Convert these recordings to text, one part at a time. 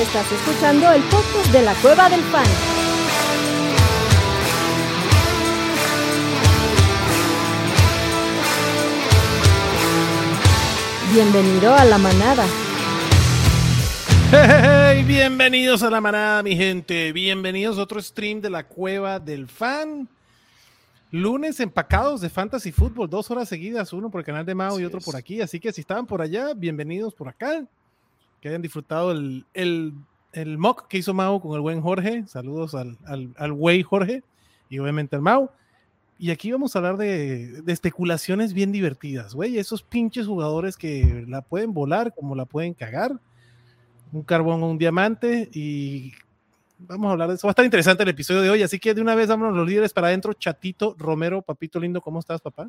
Estás escuchando el podcast de la Cueva del Fan. Bienvenido a la manada. Hey, bienvenidos a la manada, mi gente. Bienvenidos a otro stream de la Cueva del Fan. Lunes empacados de Fantasy Football, dos horas seguidas, uno por el canal de Mao y otro por aquí. Así que si estaban por allá, bienvenidos por acá. Que hayan disfrutado el, el, el mock que hizo Mao con el buen Jorge. Saludos al, al, al güey Jorge y obviamente al Mao. Y aquí vamos a hablar de, de especulaciones bien divertidas, güey. Esos pinches jugadores que la pueden volar como la pueden cagar. Un carbón o un diamante. Y vamos a hablar de eso. Va a estar interesante el episodio de hoy. Así que de una vez vámonos los líderes para adentro. Chatito, Romero, papito lindo, ¿cómo estás, papá?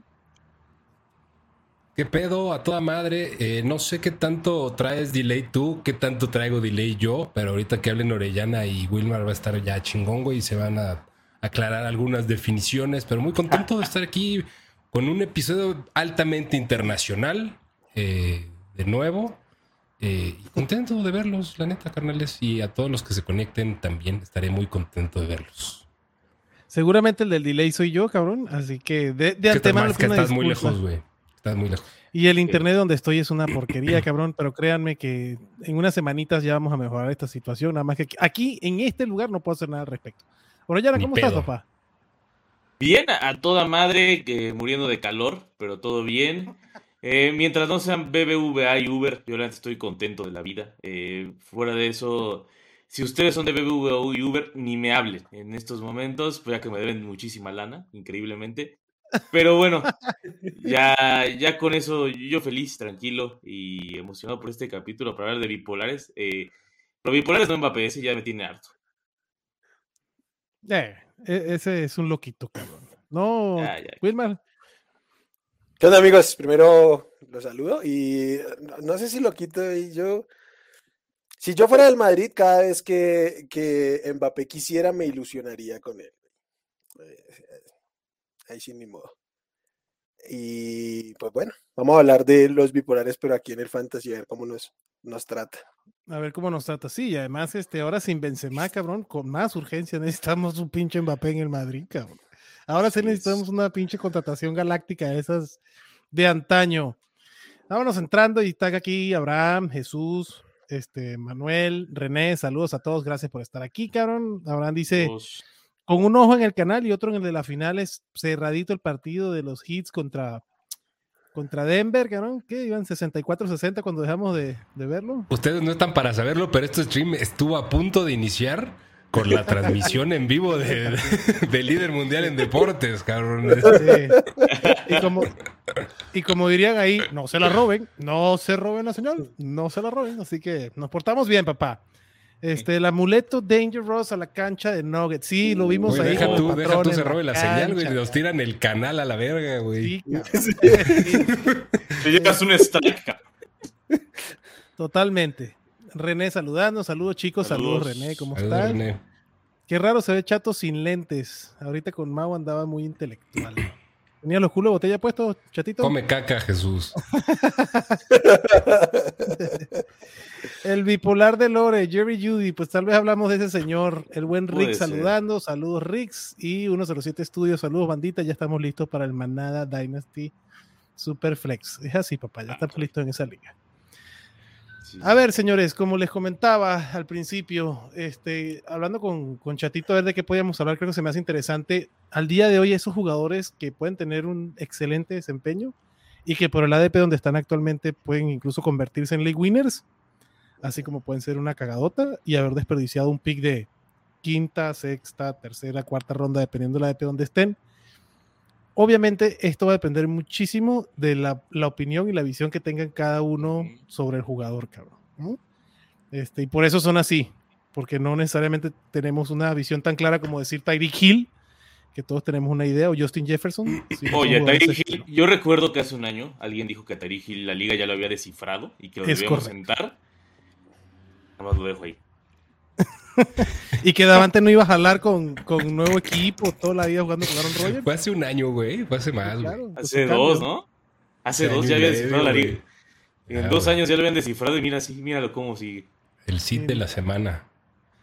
¿Qué pedo? A toda madre. Eh, no sé qué tanto traes delay tú, qué tanto traigo delay yo, pero ahorita que hablen Orellana y Wilmar va a estar ya chingón, güey, y se van a aclarar algunas definiciones, pero muy contento de estar aquí con un episodio altamente internacional, eh, de nuevo. Eh, y contento de verlos, la neta, carnales, y a todos los que se conecten también estaré muy contento de verlos. Seguramente el del delay soy yo, cabrón. Así que de, de antemano. estás, que estás muy lejos, güey. Estás muy lejos. Y el internet donde estoy es una porquería, cabrón, pero créanme que en unas semanitas ya vamos a mejorar esta situación, nada más que aquí- en este lugar, no puedo hacer nada al respecto. Orellana, ¿cómo estás, papá? Bien, a a toda madre, que muriendo de calor, pero todo bien. Eh, mientras no sean BBVA y Uber, yo realmente estoy contento de la vida. Eh, fuera de eso, si ustedes son de BBVA y Uber, ni me hablen en estos momentos, pues ya que me deben muchísima lana, increíblemente. Pero bueno, ya, ya con eso yo feliz, tranquilo y emocionado por este capítulo para hablar de bipolares. Eh, pero bipolares no Mbappé, ese ya me tiene harto. Eh, e- ese es un loquito, cabrón. No, Ya, ya. Wilmar, ¿Qué onda amigos? Primero los saludo y no, sé si lo quito y yo... Si yo fuera del Madrid, cada vez que, que Mbappé quisiera me ilusionaría con él. Ahí sin ni modo. Y pues bueno, vamos a hablar de los bipolares, pero aquí en el Fantasy, a ver cómo nos, nos trata. a ver cómo nos trata. Sí, y además, este, ahora sin Benzema, cabrón, con más urgencia necesitamos un pinche Mbappé en el Madrid, cabrón. Ahora sí necesitamos una pinche contratación galáctica de esas de antaño. Vámonos entrando y está aquí Abraham, Jesús, este, Manuel, René, saludos a todos, gracias por estar aquí, cabrón. Abraham dice, con un ojo en el canal y otro en el de la final, es cerradito el partido de los hits contra, contra Denver, cabrón, que iban 64-60 cuando dejamos de, de verlo. Ustedes no están para saberlo, pero este stream estuvo a punto de iniciar con la transmisión en vivo de, de líder mundial en deportes, cabrón. Sí. Y como, y como dirían ahí, no se la roben, no se roben la señal, no se la roben. Así que nos portamos bien, papá. Este, el amuleto Dangerous a la cancha de Nuggets. Sí, lo vimos Güey, ahí. deja tú, deja tú se la robe la señal, güey. Nos tiran el canal a la verga, güey. Sí. Te llevas un strike, cabrón. totalmente. René saludando, saludos chicos, saludos, Saludos. René, ¿cómo Saludos, están? René. Qué raro se ve chato sin lentes. Ahorita con Mau andaba muy intelectual. Tenía los culos de botella puestos, chatito. Come caca, Jesús. El bipolar de Lore, Jerry Judy, pues tal vez hablamos de ese señor, el buen Puede Rick ser. saludando, saludos Ricks y 107 Estudios, saludos bandita, ya estamos listos para el Manada Dynasty Superflex. Es así, papá, ya estamos listos en esa liga. Sí. A ver, señores, como les comentaba al principio, este, hablando con, con Chatito a ver de qué podíamos hablar, creo que se me hace interesante. Al día de hoy, esos jugadores que pueden tener un excelente desempeño y que por el ADP donde están actualmente pueden incluso convertirse en league winners, así como pueden ser una cagadota y haber desperdiciado un pick de quinta, sexta, tercera, cuarta ronda, dependiendo del ADP donde estén. Obviamente, esto va a depender muchísimo de la, la opinión y la visión que tengan cada uno sobre el jugador, cabrón. ¿no? Este, y por eso son así, porque no necesariamente tenemos una visión tan clara como decir Tyreek Hill, que todos tenemos una idea, o Justin Jefferson. Oye, Tyreek Hill, yo recuerdo que hace un año alguien dijo que Tyreek Hill la liga ya lo había descifrado y que lo debíamos sentar. Nada más lo dejo ahí. Y que Davante no iba a jalar con, con nuevo equipo toda la vida jugando con Aaron Rodgers. Fue hace un año, güey. Fue hace más, güey. Claro, Hace dos, cambio. ¿no? Hace Hace dos ya había descifrado la liga. En Ah, dos años ya lo habían descifrado y mira así, míralo cómo sigue. El sit de la semana.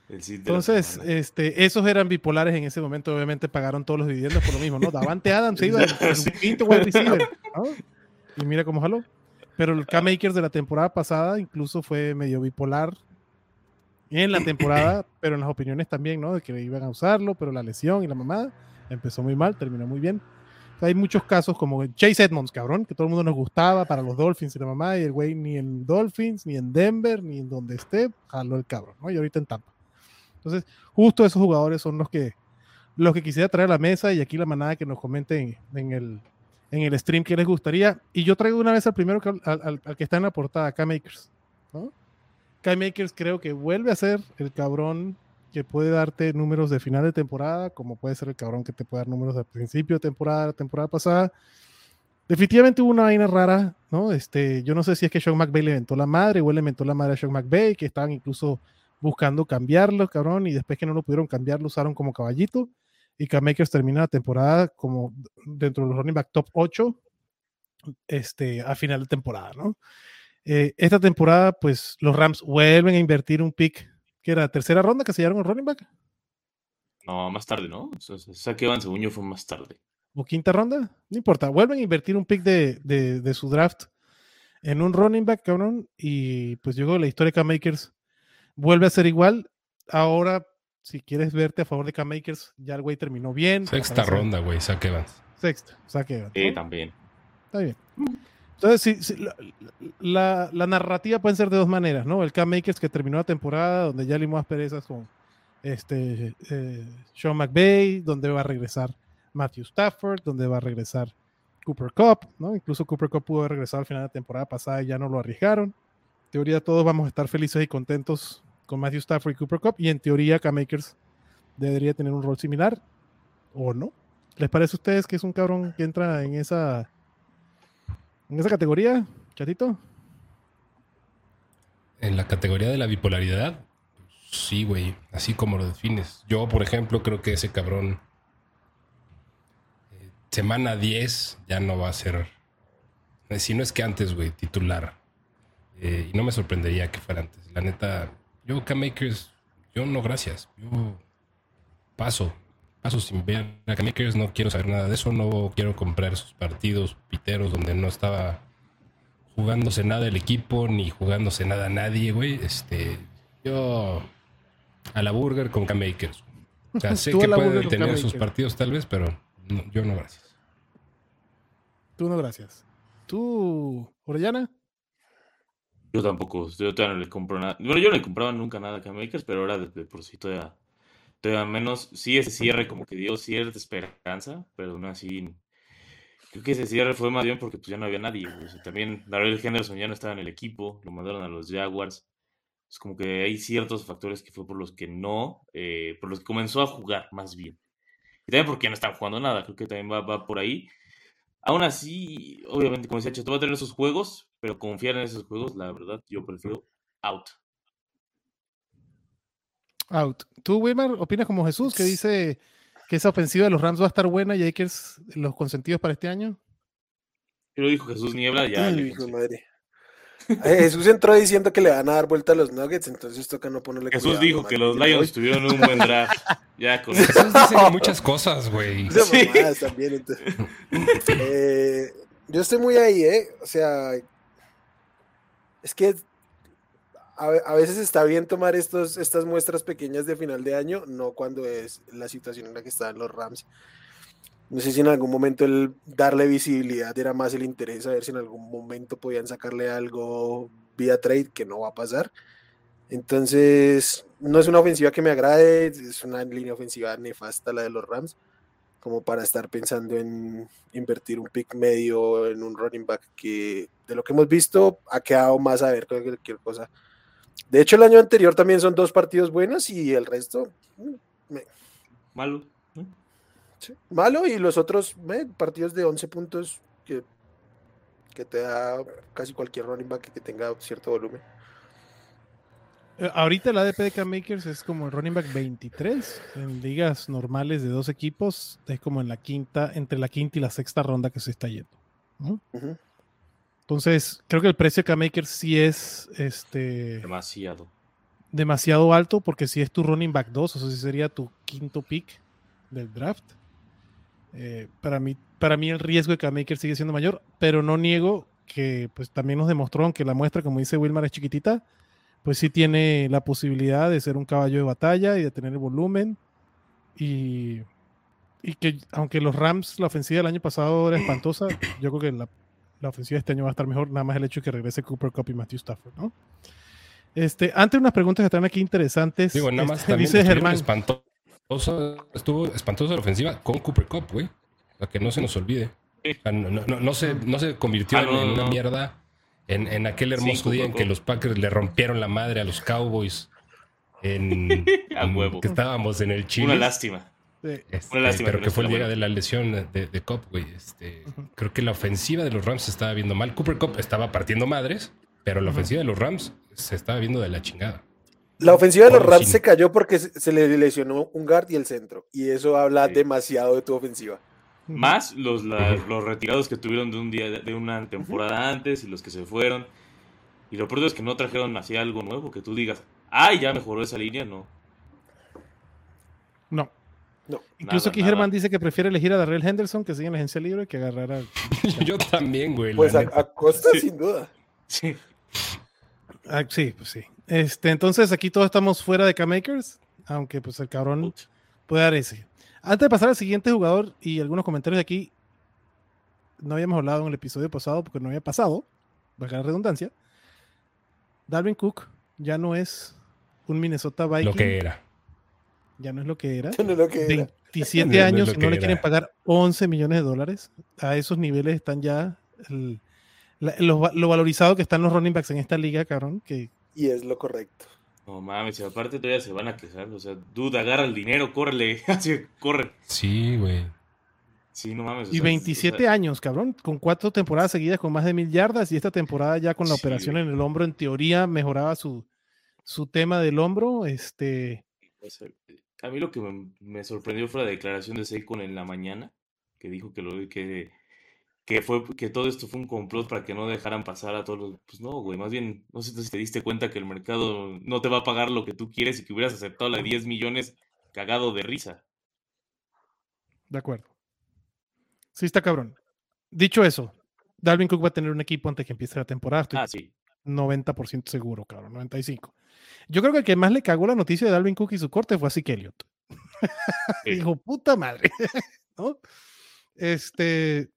El sit de la Entonces, semana. este, esos eran bipolares en ese momento, obviamente pagaron todos los dividendos por lo mismo, ¿no? Davante Adams se iba el, el Sí. quinto wide receiver, ¿no? Y mira cómo jaló. Pero el K-Makers de la temporada pasada incluso fue medio bipolar en la temporada, pero en las opiniones también, ¿no? De que iban a usarlo, pero la lesión y la mamada empezó muy mal, terminó muy bien. Hay muchos casos como Chase Edmonds, cabrón, que todo el mundo nos gustaba para los Dolphins y la mamá, y el güey ni en Dolphins, ni en Denver, ni en donde esté, jaló el cabrón, ¿no? Y ahorita en Tampa. Entonces, justo esos jugadores son los que, los que quisiera traer a la mesa y aquí la manada que nos comenten en el, en el stream que les gustaría. Y yo traigo una vez al primero que, al, que está en la portada, K-Makers. ¿no? K-Makers creo que vuelve a ser el cabrón que puede darte números de final de temporada, como puede ser el cabrón que te puede dar números de principio de temporada, temporada pasada. Definitivamente hubo una vaina rara, ¿no? Este, yo no sé si es que Sean McVay le inventó la madre o él le inventó la madre a Sean McVay, que estaban incluso buscando cambiarlo, cabrón, y después que no lo pudieron cambiar, lo usaron como caballito. Y K-Makers termina la temporada como dentro de los running back top 8 este, a final de temporada, ¿no? Eh, esta temporada, pues los Rams vuelven a invertir un pick, que era tercera ronda que se llevaron el running back, No, más tarde, ¿no? O sea, o sea, que Van según yo fue más tarde. o quinta ronda, no importa, vuelven a invertir un pick de, de, de su draft en un running back, cabrón, y pues yo creo que la historia de K-Makers vuelve a ser igual. Ahora, si quieres verte a favor de K-Makers, ya el güey terminó bien. Sexta ronda, güey, Zach Evans. Sexta, que... Sí, ¿no? también. Está bien. Entonces, sí, sí, la, narrativa puede ser de dos maneras, ¿no? El K-Makers que terminó la temporada, donde ya limó perezas con este, eh, Sean McVay, donde va a regresar Matthew Stafford, donde va a regresar Cooper Cup, ¿no? Incluso Cooper Cup pudo haber regresado al final de la temporada pasada y ya no lo arriesgaron. En teoría, todos vamos a estar felices y contentos con Matthew Stafford y Cooper Cup, y en teoría, K-Makers debería tener un rol similar, o no. ¿Les parece a ustedes que es un cabrón que entra en esa en esa categoría, chatito? En la categoría de la bipolaridad, sí, güey, así como lo defines. Yo, por ejemplo, creo que ese cabrón, eh, semana 10 ya no va a ser, eh, si no es que antes, güey, titular. Eh, y no me sorprendería que fuera antes. La neta, yo, K-Makers, yo no, gracias. Yo paso, paso sin ver a K-Makers, no quiero saber nada de eso, no quiero comprar esos partidos piteros donde no estaba jugándose nada el equipo, ni jugándose nada nadie, güey. Este, yo a la burger con K-Makers. O sea, sé a que pueden tener sus partidos tal vez, pero no, yo no, gracias. Tú no, gracias. ¿Tú, Orellana? Yo tampoco, yo todavía no le compro nada. Bueno, yo no le compraba nunca nada a K-Makers, pero ahora de, de por sí todavía, todavía menos. Sí, ese cierre como que dio cierta esperanza, pero no así. Creo que ese cierre fue más bien porque pues ya no había nadie. también Darrell Henderson ya no estaba en el equipo, lo mandaron a los Jaguars. Es como que hay ciertos factores que fue por los que no, eh, por los que comenzó a jugar más bien. Y también porque no están jugando nada, creo que también va, va por ahí. Aún así, obviamente, como decía Cheto, va a tener esos juegos, pero confiar en esos juegos, la verdad, yo prefiero out. Out. ¿Tú, Wilmar, opinas como Jesús, que dice que esa ofensiva de los Rams va a estar buena y hay que los consentidos para este año? Yo lo dijo Jesús Niebla, ya. Ay, hijo madre. Eh, Jesús entró diciendo que le van a dar vuelta a los Nuggets, entonces toca no ponerle Jesús cuidado, dijo man. que los Lions voy- tuvieron un buen draft. Ya con eso. Jesús dice muchas cosas, güey. Sí. también, entonces. Eh, yo estoy muy ahí, ¿eh? O sea, es que a, a veces está bien tomar estos, estas muestras pequeñas de final de año, no cuando es la situación en la que están los Rams. No sé si en algún momento el darle visibilidad era más el interés, a ver si en algún momento podían sacarle algo vía trade, que no va a pasar. Entonces, no es una ofensiva que me agrade, es una línea ofensiva nefasta la de los Rams, como para estar pensando en invertir un pick medio en un running back que de lo que hemos visto ha quedado más a ver cualquier cosa. De hecho, el año anterior también son dos partidos buenos y el resto mm, Malo. malo y los otros partidos de 11 puntos que, que te da casi cualquier running back que tenga cierto volumen. Eh, ahorita la ADP de K-Makers es como el running back 23 en ligas normales de dos equipos. Es como en la quinta, entre la quinta y la sexta ronda que se está yendo. Entonces, creo que el precio de K-Makers sí es este. Demasiado. demasiado alto porque si es tu running back 2, o sea, si sería tu quinto pick del draft. Eh, para, mí, para mí el riesgo de que Maker sigue siendo mayor, pero no niego que pues también nos demostró, aunque la muestra, como dice Wilmar, es chiquitita, pues sí tiene la posibilidad de ser un caballo de batalla y de tener el volumen. Y, y que aunque los Rams, la ofensiva del año pasado era espantosa, yo creo que la, la ofensiva de este año va a estar mejor, nada más el hecho de que regrese Cooper Cup y Matthew Stafford, ¿no? Este, antes unas preguntas que están aquí interesantes. Digo, nada más Este, también dice Germán. espantosa- estuvo espantosa la ofensiva con Cooper Cup, güey. Para que no se nos olvide. No, no- no- no se, no se convirtió Ah, en, una mierda en, en aquel hermoso día en que los Packers le rompieron la madre a los Cowboys. En, A en- huevo. Que estábamos en el Chile. Una lástima. Sí. Este, Una lástima pero que fue el día bueno. de la lesión de, de güey. Este. Creo que la ofensiva de los Rams se estaba viendo mal. Cooper Cup estaba partiendo madres, pero la ofensiva de los Rams se estaba viendo de la chingada. La ofensiva de los Rams se cayó porque se le lesionó un guard y el centro. Y eso habla Sí. demasiado de tu ofensiva. Más los, la- los retirados que tuvieron de un día de una temporada antes y los que se fueron. Y lo peor es que no trajeron así algo nuevo que tú digas, ay, ya mejoró esa línea. No. No. Incluso Nada, aquí nada. Germán dice que prefiere elegir a Darrell Henderson, que sigue en la agencia libre, que agarrar a. Yo también, güey. Pues a, costa, Sí. sin duda. Sí. Ah, sí, pues sí. Este, entonces aquí todos estamos fuera de K-Makers, aunque pues el cabrón puede dar ese. Antes de pasar al siguiente jugador y algunos comentarios de aquí, no habíamos hablado en el episodio pasado porque no había pasado, valga la redundancia. Dalvin Cook ya no es un Minnesota Viking, Lo que era. Ya no es lo que era. No es lo que era. 27 No es años no que le era. quieren pagar 11 millones de dólares. A esos niveles están ya el- la- lo, va- lo valorizado que están los running backs en esta liga, cabrón, que Y es lo correcto. No mames, y aparte todavía se van a quejar. O sea, duda, agarra el dinero, córrele. Así, corre. Sí, güey. Sí, no mames. o Y sea, 27 o sea, años, cabrón, con cuatro temporadas seguidas con más de mil yardas y esta temporada ya con la Sí, operación güey. en el hombro, en teoría mejoraba su, su tema del hombro. Este, a mí lo que me, sorprendió fue la declaración de Saquon en la mañana, que dijo que lo que, que fue que todo esto fue un complot para que no dejaran pasar a todos los. Pues no, güey, más bien, no sé si te diste cuenta que el mercado no te va a pagar lo que tú quieres y que hubieras aceptado la de 10 millones cagado de risa. de acuerdo. Sí, está cabrón. Dicho eso, Dalvin Cook va a tener un equipo antes que empiece la temporada. Estoy Ah, sí. 90% seguro, cabrón, 95. Yo creo que el que más le cagó la noticia de Dalvin Cook y su corte fue a Zeke Elliott. Sí. Dijo, puta madre. ¿No? Este.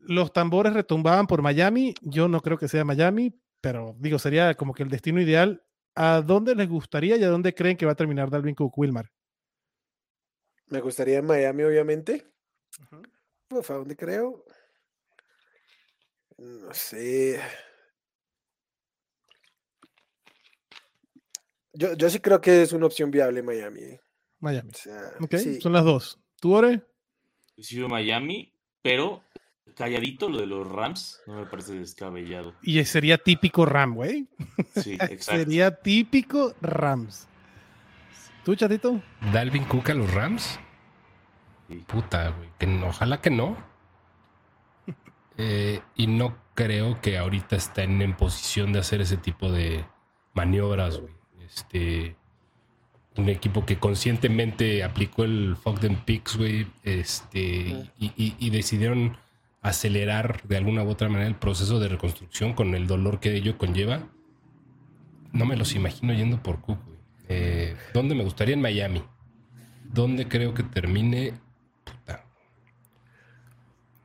Los tambores retumbaban por Miami. Yo no creo que sea Miami, pero digo, sería como que el destino ideal. ¿A dónde les gustaría y a dónde creen que va a terminar Dalvin Cook, Wilmar? Me gustaría en Miami, obviamente. Uf, ¿a dónde creo? No sé. Yo, yo sí creo que es una opción viable Miami. eh. Miami. O sea, Ok, sí. son las dos. ¿Tú, Ore? Yo Miami, pero calladito lo de los Rams no me parece descabellado. Y sería típico Ram, güey. Sí, exacto. Sería típico Rams. ¿Tú, chatito? Dalvin Cook a los Rams. Sí. Puta, güey. que no- ojalá que no. Eh, y no creo que ahorita estén en posición de hacer ese tipo de maniobras, güey. Este. Un equipo que conscientemente aplicó el fuck them picks, güey. Este. Y, decidieron acelerar de alguna u otra manera el proceso de reconstrucción con el dolor que ello conlleva. No me los imagino yendo por Cook, güey. Eh, ¿Dónde me gustaría? En Miami. ¿Dónde creo que termine? Puta.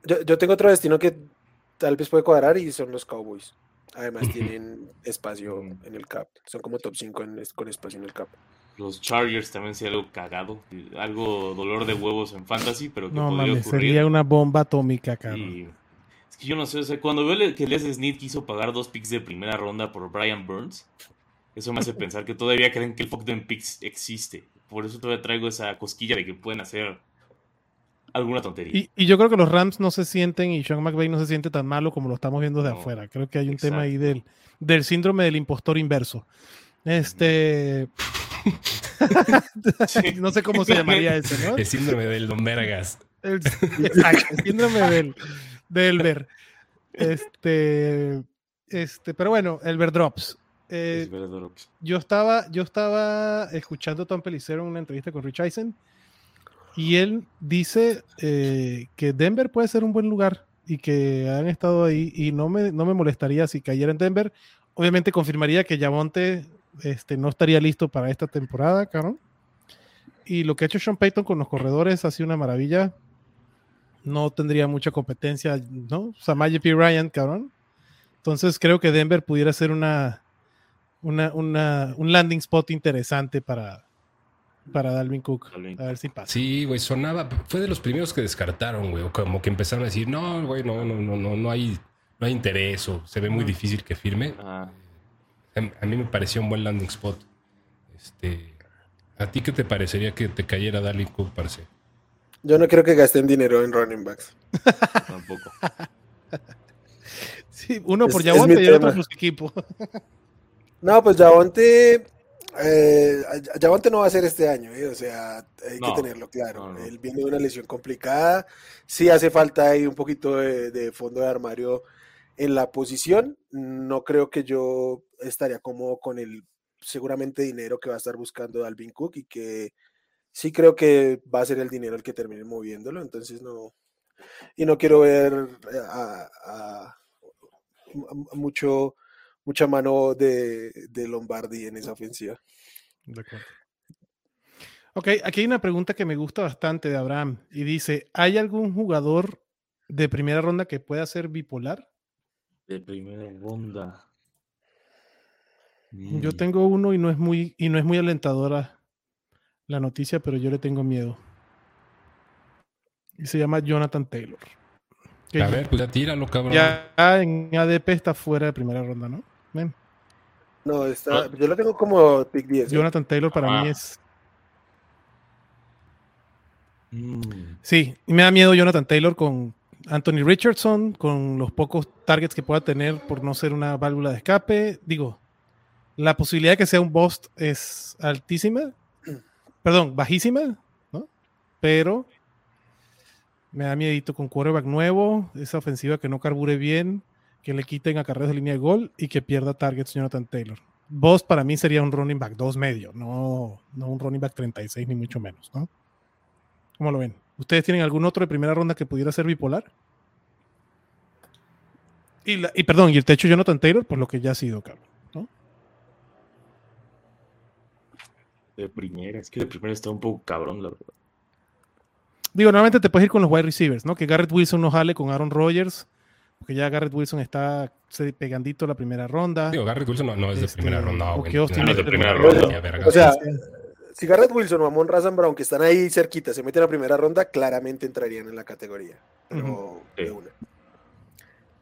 Yo, yo tengo otro destino que tal vez puede cuadrar y son los Cowboys. Además tienen espacio en el cap. Son como top 5 en es- con espacio en el cap. Los Chargers también sería algo cagado, algo dolor de huevos en fantasy, pero que No podría mames, ocurrir. sería una bomba atómica, cabrón. Y es que yo no sé, o sea, cuando veo que Les Snead quiso pagar dos picks de primera ronda por Brian Burns, eso me hace pensar que todavía creen que el fuck them picks existe. Por eso todavía traigo esa cosquilla de que pueden hacer alguna tontería. Y, y yo creo que los Rams no se sienten y Sean McVay no se siente tan malo como lo estamos viendo de No, afuera. Creo que hay un tema ahí del, del síndrome del impostor inverso. Este. Sí. no sé cómo se llamaría ese, ¿no? El síndrome del Don Vergas. El, exacto, el síndrome del, del ver. Este. Este, pero bueno, el ver drops. eh, yo estaba, yo estaba escuchando a Tom Pelicero en una entrevista con Rich Eisen y él dice eh, que Denver puede ser un buen lugar y que han estado ahí y no me, no me molestaría si cayera en Denver. Obviamente confirmaría que Yamonte este, no estaría listo para esta temporada, cabrón. Y lo que ha hecho Sean Payton con los corredores ha sido una maravilla. No tendría mucha competencia, ¿no? Samaje P. Ryan, cabrón. Entonces creo que Denver pudiera ser una, una, una- un landing spot interesante para, para Dalvin Cook. Dalvin A ver si pasa. Sí, güey, sonaba. Fue de los primeros que descartaron, güey. o Como que empezaron a decir, no, güey, no, no, no, no, no hay, no hay interés o se ve muy difícil que firme. Ah, A, mí me pareció un buen landing spot. Este, ¿A ti qué te parecería que te cayera Dalvin Cook, parce? Yo no creo que gasten dinero en running backs. tampoco. Sí, uno por mi y otro tema. por su equipo. No, pues Javonte, eh, Javonte no va a ser este año, ¿eh? o sea, hay No, que tenerlo claro. no, no. Él viene de una lesión complicada, sí hace falta ahí un poquito de, de fondo de armario en la posición. No creo que yo estaría cómodo con el seguramente dinero que va a estar buscando Alvin Cook y que sí creo que va a ser el dinero el que termine moviéndolo, entonces no. Y no quiero ver eh, a, a- a mucho mucha mano de, de Lombardi en esa ofensiva. De acuerdo. Ok, aquí hay una pregunta que me gusta bastante de Abraham y dice, ¿hay algún jugador de primera ronda que pueda ser bipolar? De primera ronda. Yo Mm, tengo uno y no es muy y no es muy alentadora la noticia, pero yo le tengo miedo. Y se llama Jonathan Taylor. Que A ver, pues ya tíralo, cabrón. ya en ADP está fuera de primera ronda, ¿no? No, está, yo lo tengo como pick 10. ¿eh? Jonathan Taylor para mí Ah. es mm, Sí, y me da miedo Jonathan Taylor con Anthony Richardson, con los pocos targets que pueda tener por no ser una válvula de escape. Digo, la posibilidad de que sea un bust es altísima, perdón, bajísima, ¿no? Pero me da miedito con quarterback nuevo, esa ofensiva que no carbure bien, que le quiten a carreras de línea de gol y que pierda targets Jonathan Taylor. Bust para mí sería un running back 2 medio, no, no un running back 36 ni mucho menos, ¿no? ¿Cómo lo ven? ¿Ustedes tienen algún otro de primera ronda que pudiera ser bipolar? Y, la- y perdón, y el techo Jonathan Taylor, por lo que ya ha sido, cabrón. ¿no? de primera. Es que de primera está un poco cabrón, la verdad. Digo, normalmente te puedes ir con los wide receivers, ¿no? Que Garrett Wilson no jale con Aaron Rodgers, porque ya Garrett Wilson está pegandito la primera ronda. Digo, Garrett Wilson no, no es de Este, primera ronda, Austin No, Eckler de primera ronda. primera ni a vergas. O sea, si Garrett Wilson o Amon Razan Brown, que están ahí cerquita, se meten a primera ronda, claramente entrarían en la categoría. Pero de una.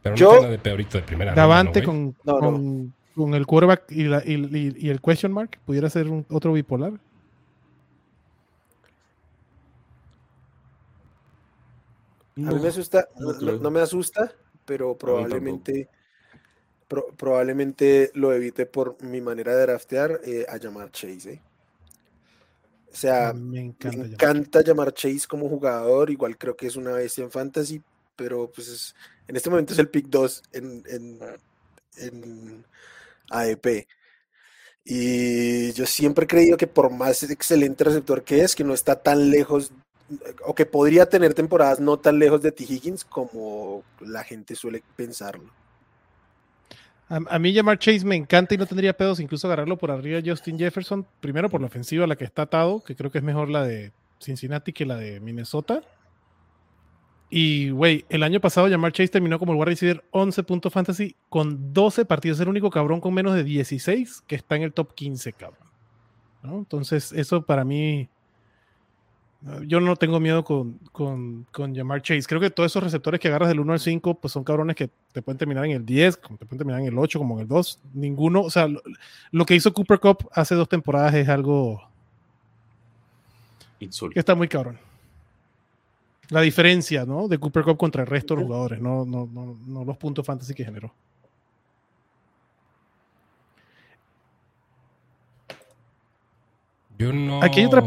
pero no yo- tiene de ahorita de primera Davante ronda, ¿no, con, No, no. con, con el quarterback y, la- y- y- y el question mark, pudiera ser un- otro bipolar. A mí me asusta, no no, creo. no me asusta, pero probablemente, pro- probablemente lo evite por mi manera de draftear eh, a llamar Chase. ¿eh? O sea, me encanta. me encanta llamar Chase como jugador, igual creo que es una bestia en fantasy, pero pues es- en este momento es el pick 2 en, en, en AEP. Y yo siempre he creído que por más excelente receptor que es, que no está tan lejos, o que podría tener temporadas no tan lejos de T. Higgins como la gente suele pensarlo. A, mí llamar Chase me encanta y no tendría pedos incluso agarrarlo por arriba Justin Jefferson. Primero por la ofensiva a la que está atado, que creo que es mejor la de Cincinnati que la de Minnesota. Y, güey, el año pasado llamar Chase terminó como el wide receiver 11 puntos fantasy con 12 partidos. Es el único cabrón con menos de 16 que está en el top 15, cabrón. Entonces, eso para mí... uh, Yo no tengo miedo con, con, con llamar Chase. Creo que todos esos receptores que agarras del 1 al 5, pues son cabrones que te pueden terminar en el 10, como te pueden terminar en el 8, como en el 2. Ninguno, o sea, lo, lo que hizo Cooper Cup hace dos temporadas es algo que Insólito. está muy cabrón. La diferencia, ¿no? De Cooper Cup contra el resto de los jugadores, no, no, no, no los puntos fantasy que generó. Yo no. Aquí hay otra-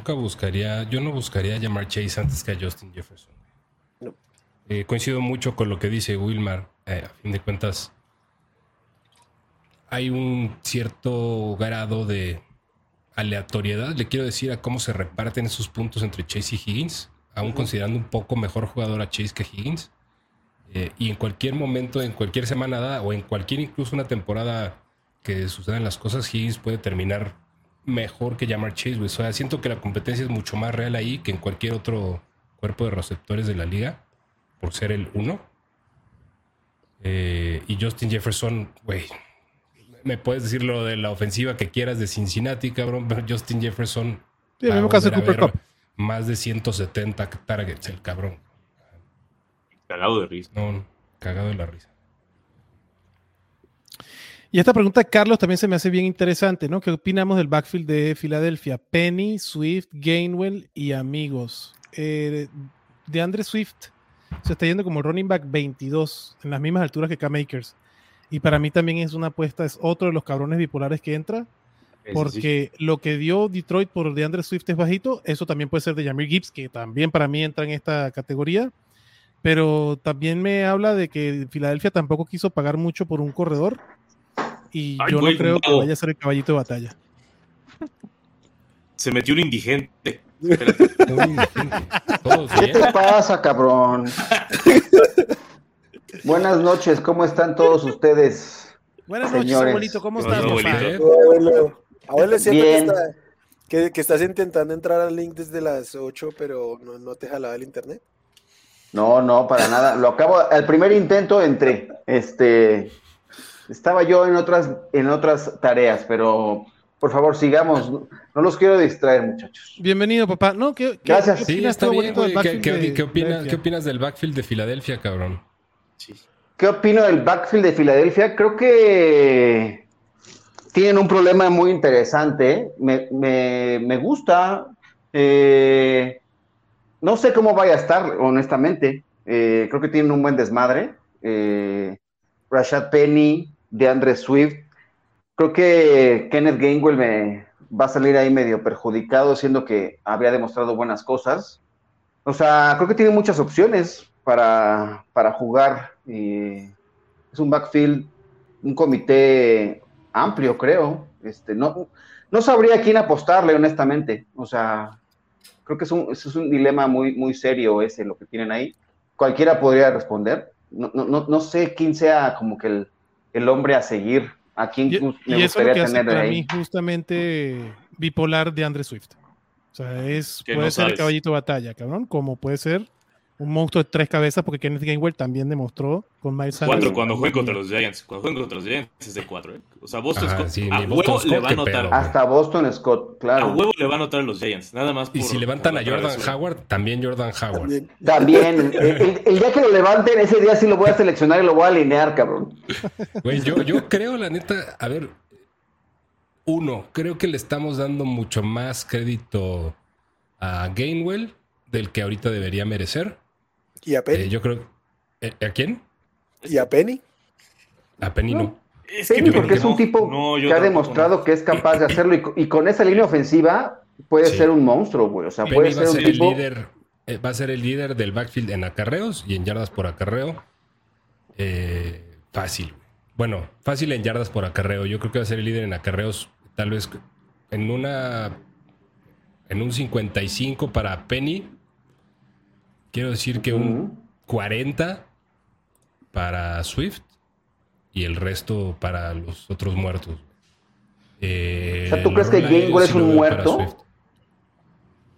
Nunca buscaría. Yo no buscaría llamar Chase antes que a Justin Jefferson. No. Eh, coincido mucho con lo que dice Wilmar. Eh, a fin de cuentas, hay un cierto grado de aleatoriedad, le quiero decir, a cómo se reparten esos puntos entre Chase y Higgins, aún considerando un poco mejor jugador a Chase que Higgins. Eh, y en cualquier momento, en cualquier semana dada, o en cualquier incluso una temporada que sucedan las cosas, Higgins puede terminar mejor que Jamar Chase. O sea, siento que la competencia es mucho más real ahí que en cualquier otro cuerpo de receptores de la liga, por ser el uno. Eh, y Justin Jefferson, güey, me puedes decir lo de la ofensiva que quieras de Cincinnati, cabrón, pero Justin Jefferson. Sí, mismo caso Cooper Cup. Más de 170 targets, el cabrón. Cagado de risa. No, cagado de la risa. Y esta pregunta de Carlos también se me hace bien interesante, ¿no? ¿Qué opinamos del backfield de Filadelfia? Penny, Swift, Gainwell y amigos. Eh, de Andre Swift se está yendo como running back 22, en las mismas alturas que K-Makers. Y para mí también es una apuesta, es otro de los cabrones bipolares que entra. Porque lo que dio Detroit por DeAndre Swift es bajito, eso también puede ser de Jamir Gibbs, que también para mí entra en esta categoría. Pero también me habla de que Filadelfia tampoco quiso pagar mucho por un corredor. Y yo no creo que vaya a ser el caballito de batalla. Se metió un indigente. ¿Qué te pasa, cabrón? Buenas noches, ¿cómo están todos ustedes? Buenas noches, abuelito, ¿cómo estás, Abuelo, abuelo siento Que, que, estás intentando entrar al link desde las 8, pero no, no te jalaba el internet. No, no, para nada. Lo acabo, al primer intento entré. Este, estaba yo en otras, en otras tareas, pero por favor, sigamos. No los quiero distraer, muchachos. Bienvenido, papá. No, ¿qué, Gracias. sí, está bien, ¿Qué, ¿Qué, opinas del backfield de Filadelfia, cabrón? ¿Qué opino del backfield de Filadelfia? Creo que tienen un problema muy interesante. Me, me, gusta. Eh, no sé cómo vaya a estar, honestamente. Eh, creo que tienen un buen desmadre. Eh, Rashad Penny, DeAndre Swift. Creo que Kenneth Gainwell me va a salir ahí medio perjudicado, siendo que había demostrado buenas cosas. O sea, creo que tiene muchas opciones para, para jugar. Es un backfield, un comité amplio, creo. Este, no, no sabría quién apostarle, honestamente. O sea, creo que es un, es un dilema muy, muy serio ese, lo que tienen ahí. Cualquiera podría responder. No, no, no sé quién sea como que el, el hombre a seguir, a quién me gustaría tener para ahí. Mí justamente bipolar de Andre Swift. O sea, es, puede ser el caballito de batalla, cabrón, como puede ser un monstruo de tres cabezas, porque Kenneth Gainwell también demostró con Miles Sanders. Cuatro cuando juegue contra los Giants. Cuando juegue contra los Giants es de cuatro. ¿eh? O sea, Boston Scott. a huevo le va a notar. Hasta Boston Scott, claro. A huevo le va a notar a los Giants. Nada más. y si levantan a Jordan Howard, también Jordan Howard. También. el, día que lo levanten, ese día sí lo voy a seleccionar y lo voy a alinear, cabrón. Güey, yo, yo creo, la neta, a ver. Uno, creo que le estamos dando mucho más crédito a Gainwell del que ahorita debería merecer. ¿Y a Penny? Eh, yo creo. Eh, ¿A quién? ¿Y a Penny? A Penny no. Es Penny porque es un tipo que ha demostrado que es capaz de hacerlo y, con esa línea ofensiva puede ser un monstruo, güey. O sea, puede ser, un tipo... El líder, eh, va a ser el líder del backfield en acarreos y en yardas por acarreo. fácil. Bueno, fácil en yardas por acarreo. Yo creo que va a ser el líder en acarreos, tal vez en una. En un 55 para Penny Quiero decir que un 40 para Swift y el resto para los otros muertos. Eh, o sea, ¿tú crees que Gainwell es un muerto?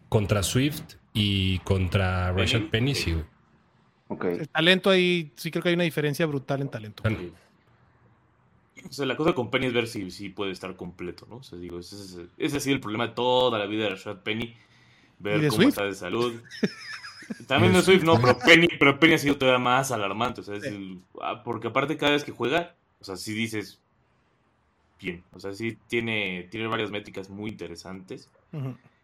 Contra Swift y contra Rashad Penny, sí, güey. Okay. El talento ahí, sí creo que hay una diferencia brutal en talento. O sea, la cosa con Penny es ver si, si puede estar completo, ¿no? O sea, digo, ese, es, ese ha sido el problema de toda la vida de Rashad Penny. Ver cómo está de salud. También de Swift, no, pero Penny, pero Penny ha sido todavía más alarmante. O sea, es ah, porque aparte cada vez que juega, o sea, sí dices bien. O sea, sí tiene, tiene varias métricas muy interesantes.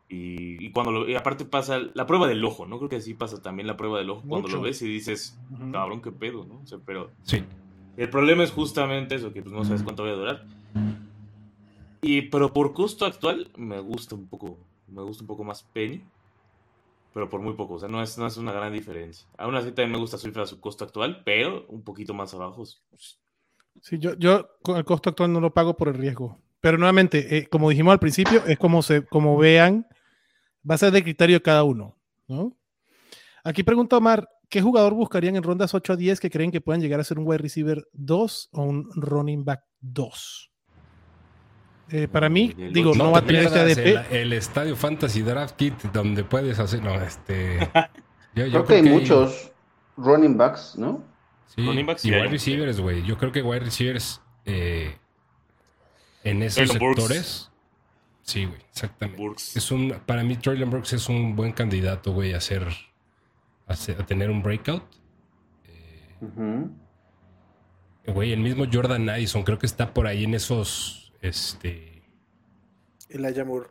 y, cuando lo, y aparte pasa la prueba del ojo, ¿no? Creo que así pasa también la prueba del ojo. Cuando lo ves y dices, cabrón, qué pedo, ¿no? O sea, pero. Sí. El problema es justamente eso, que pues no sabes cuánto va a durar. Y, pero por costo actual, me gusta un poco, me gusta un poco más Penny pero por muy poco. O sea, no es, no es una gran diferencia. Aún así también me gusta Swift a su costo actual, pero un poquito más abajo. Sí, yo, yo con el costo actual no lo pago por el riesgo. Pero nuevamente, eh, como dijimos al principio, es como se, como vean, va a ser de criterio cada uno, ¿no? Aquí pregunta Omar, ¿qué jugador buscarían en rondas 8 a 10 que creen que puedan llegar a ser un wide receiver 2 o un running back 2? Eh, para mí, El digo, no, No, va a te tener este ADP. el, el estadio Fantasy Draft Kit donde puedes hacer. No, este. yo- yo Creo que hay muchos running backs, ¿no? Sí, Running backs y sí wide hay. receivers, güey. Yo creo que wide receivers eh, en esos Traylon Burks. sectores. Sí, güey, exactamente. Burks. Es un, para mí, Traylon Burks es un buen candidato, güey, a hacer, a, hacer- a tener un breakout. Güey, el mismo Jordan Addison, creo que está por ahí en esos, este, Elijah Moore.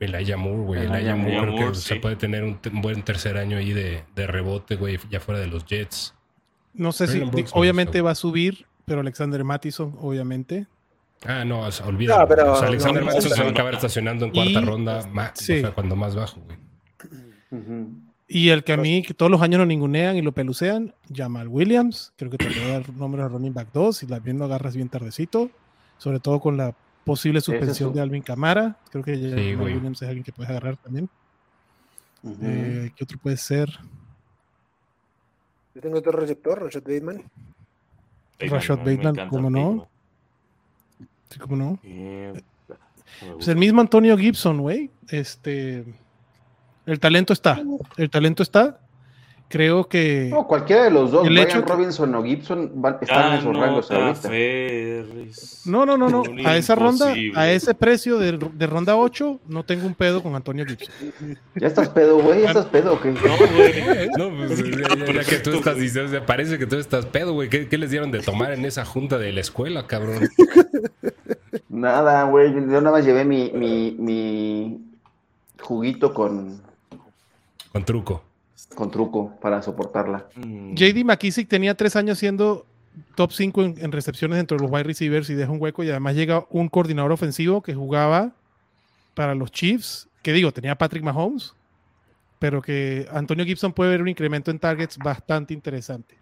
Elijah Moore, güey. Moore, Moore, creo que sí. se puede tener un, buen tercer año ahí de, de rebote, güey, ya fuera de los Jets. No sé si, obviamente gusta, va a subir, pero Alexander Mattison, obviamente. Ah, no, o sea, olvídalo. No, pero- o sea, Alexander no, Mattison no, se va a no. acabar estacionando en cuarta Y- ronda, ma- sí. o sea, cuando más bajo, güey. Y el que a mí, que todos los años lo ningunean y lo pelucean, Jamal Williams. Creo que te voy a dar nombres a running back 2 y la bien lo agarras bien tardecito. Sobre todo con la posible es suspensión su- de Alvin Camara. Creo que Jamal güey. Williams es alguien que puedes agarrar también. Eh, ¿Qué otro puede ser? Yo tengo otro receptor, Rashad Bateman. Rashad me- me Bateman, encanta ¿cómo no? Bateman. Sí, ¿Cómo no? Eh, Pues el mismo Antonio Gibson, güey. Este. El talento está. El talento está. Creo que. No, cualquiera de los dos, El hecho que- Robinson o Gibson, van- están en esos rangos Anota ahorita. Ferris. No, no, no, no. A esa ronda, a ese precio de, de ronda 8, no tengo un pedo con Antonio Gibson. ¿Ya estás pedo, güey? ¿Ya estás pedo qué? No, güey. No, pues ya, ya- ya que tú estás diciendo, parece que tú estás pedo, güey. ¿Qué, qué les dieron de tomar en esa junta de la escuela, cabrón? Nada, güey. Yo nada más llevé mi, mi, mi juguito con, Con truco. Con truco para soportarla. Mm, JD McKissick tenía tres años siendo top 5 en, en recepciones entre los wide receivers y deja un hueco. Y además llega un coordinador ofensivo que jugaba para los Chiefs. Que digo, tenía Patrick Mahomes. Pero que Antonio Gibson puede ver un incremento en targets bastante interesante.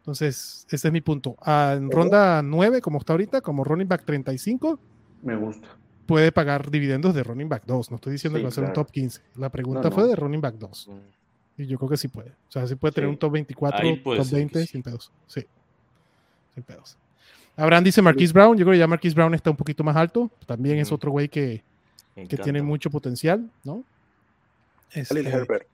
Entonces, ese es mi punto. Ah, en ronda 9, como está ahorita, como running back 35, Me gusta. puede pagar dividendos de running back 2. No estoy diciendo Sí, que va a ser un top 15. La pregunta No, no. fue de running back 2. Y yo creo que sí puede. O sea, sí puede tener Sí. un top 24, Ahí puede top ser que 20 sí. sin pedos. Sí. Sin pedos. Abraham dice Marquise Brown. Yo creo que ya Marquise Brown está un poquito más alto. También es otro güey que, que tiene mucho potencial, ¿no? Este, Khalil Herbert.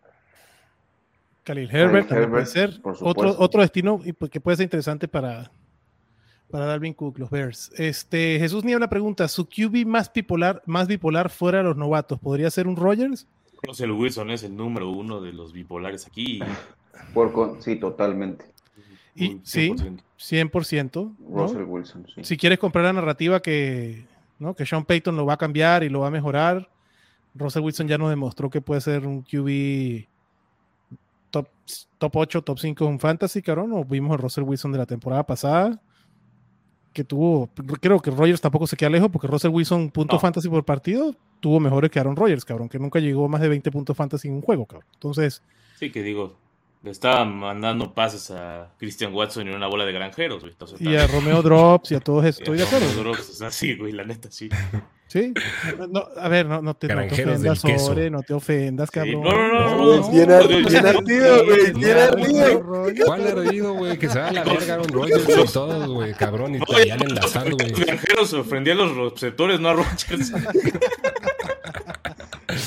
Khalil Herbert también puede Herbert, ser. Otro, otro destino y pues, que puede ser interesante para, para Dalvin Cook, los Bears. Este, Jesús Niebla pregunta: ¿su QB más bipolar, más bipolar fuera de los novatos? ¿Podría ser un Rogers? Russell Wilson es el número uno de los bipolares aquí. Por con- sí, totalmente. Y, Un sí, 100%. 100%. ¿no? Russell Wilson, sí. si quieres comprar la narrativa que, ¿no? que Sean Payton lo va a cambiar y lo va a mejorar, Russell Wilson ya nos demostró que puede ser un QB top, top 8, top 5 en fantasy, cabrón. O vimos el Russell Wilson de la temporada pasada, que tuvo, creo que Rogers tampoco se queda lejos, porque Russell Wilson, punto No. fantasy por partido, tuvo mejores que Aaron Rodgers, cabrón, que nunca llegó a más de 20 puntos fantasy en un juego, cabrón. Entonces, Sí, que digo, le estaba mandando pases a Christian Watson en una bola de granjeros, güey. Entonces, y a Romeo Drops y a todos estoy de acuerdo. Sí, güey, la neta, sí. Sí, no, a ver, no, no te, no te ofendas, queso. Ore, no te ofendas, Sí, cabrón. No, no, no, No, no. bien ardido, güey, bien ardido. ¿Cuál ardido, güey? Que se va a la verga Aaron Rodgers y todos, güey, cabrón. Y al enlazar, güey. Los granjeros ofendían a los receptores, no a Rodgers.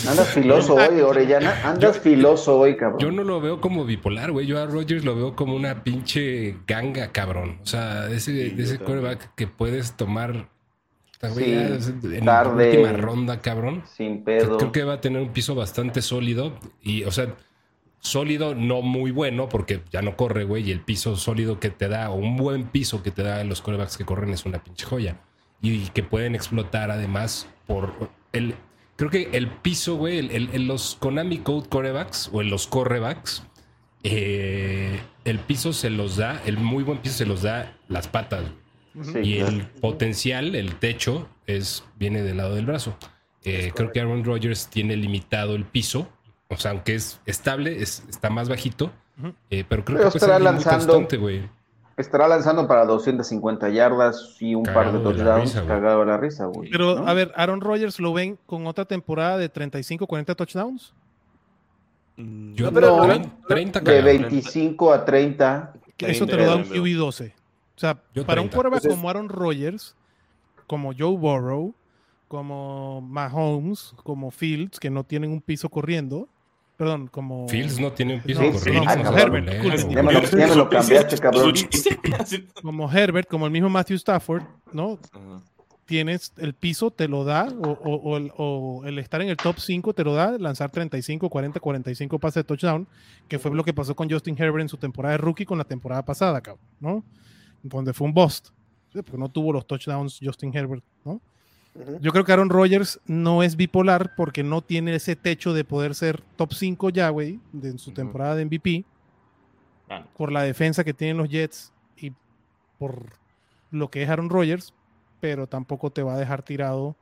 Andas filoso hoy, Orellana. Andas filoso hoy, cabrón. Yo no lo veo como bipolar, güey. Yo a Rodgers lo veo como una pinche ganga, cabrón. O sea, ese, Sí, ese quarterback que puedes tomar Sí, en tarde. la última ronda, cabrón. Sin pedo. Creo que va a tener un piso bastante sólido. Y, o sea, sólido, no muy bueno, porque ya no corre, güey. Y el piso sólido que te da, o un buen piso que te da los quarterbacks que corren es una pinche joya. Y, que pueden explotar además por el. Creo que el piso, güey, el- el- el- los Konami Code quarterbacks o en los correbacks, eh, el piso se los da, el muy buen piso se los da las patas. güey. Sí, Y claro. el potencial, el techo, es viene del lado del brazo. Eh, creo que Aaron Rodgers tiene limitado el piso. O sea, aunque es estable, es, está más bajito. Eh, pero creo Pero que estará muy lanzando- constante, estará lanzando para 250 yardas y un par de touchdowns cagado de la risa, güey. Pero, ¿no? a ver, Aaron Rodgers lo ven con otra temporada de 35, 40 touchdowns. Yo No, pero- trein- pero- 30 de cagado. 25 a 30. Que Eso te lo da un Treinta. QB12. O sea, Yo para un 30. quarterback Entonces- como Aaron Rodgers, como Joe Burrow, como Mahomes, como Fields, que no tienen un piso corriendo, perdón, como Fields no tiene un piso No, corriendo. Herbert, como Herbert, como el mismo Matthew Stafford, ¿no? Tienes el piso, te lo da, o, o- o el, o el estar en el top 5 te lo da, lanzar 35, 40, 45 pases de touchdown, que fue lo que pasó con Justin Herbert en su temporada de rookie con la temporada pasada, cabrón, ¿no? Donde fue un bust, ¿sí? porque no tuvo los touchdowns Justin Herbert, ¿no? Yo creo que Aaron Rodgers no es bipolar porque no tiene ese techo de poder ser top 5 ya, güey, de en su temporada de MVP, Ah, por la defensa que tienen los Jets y por lo que es Aaron Rodgers, pero tampoco te va a dejar tirado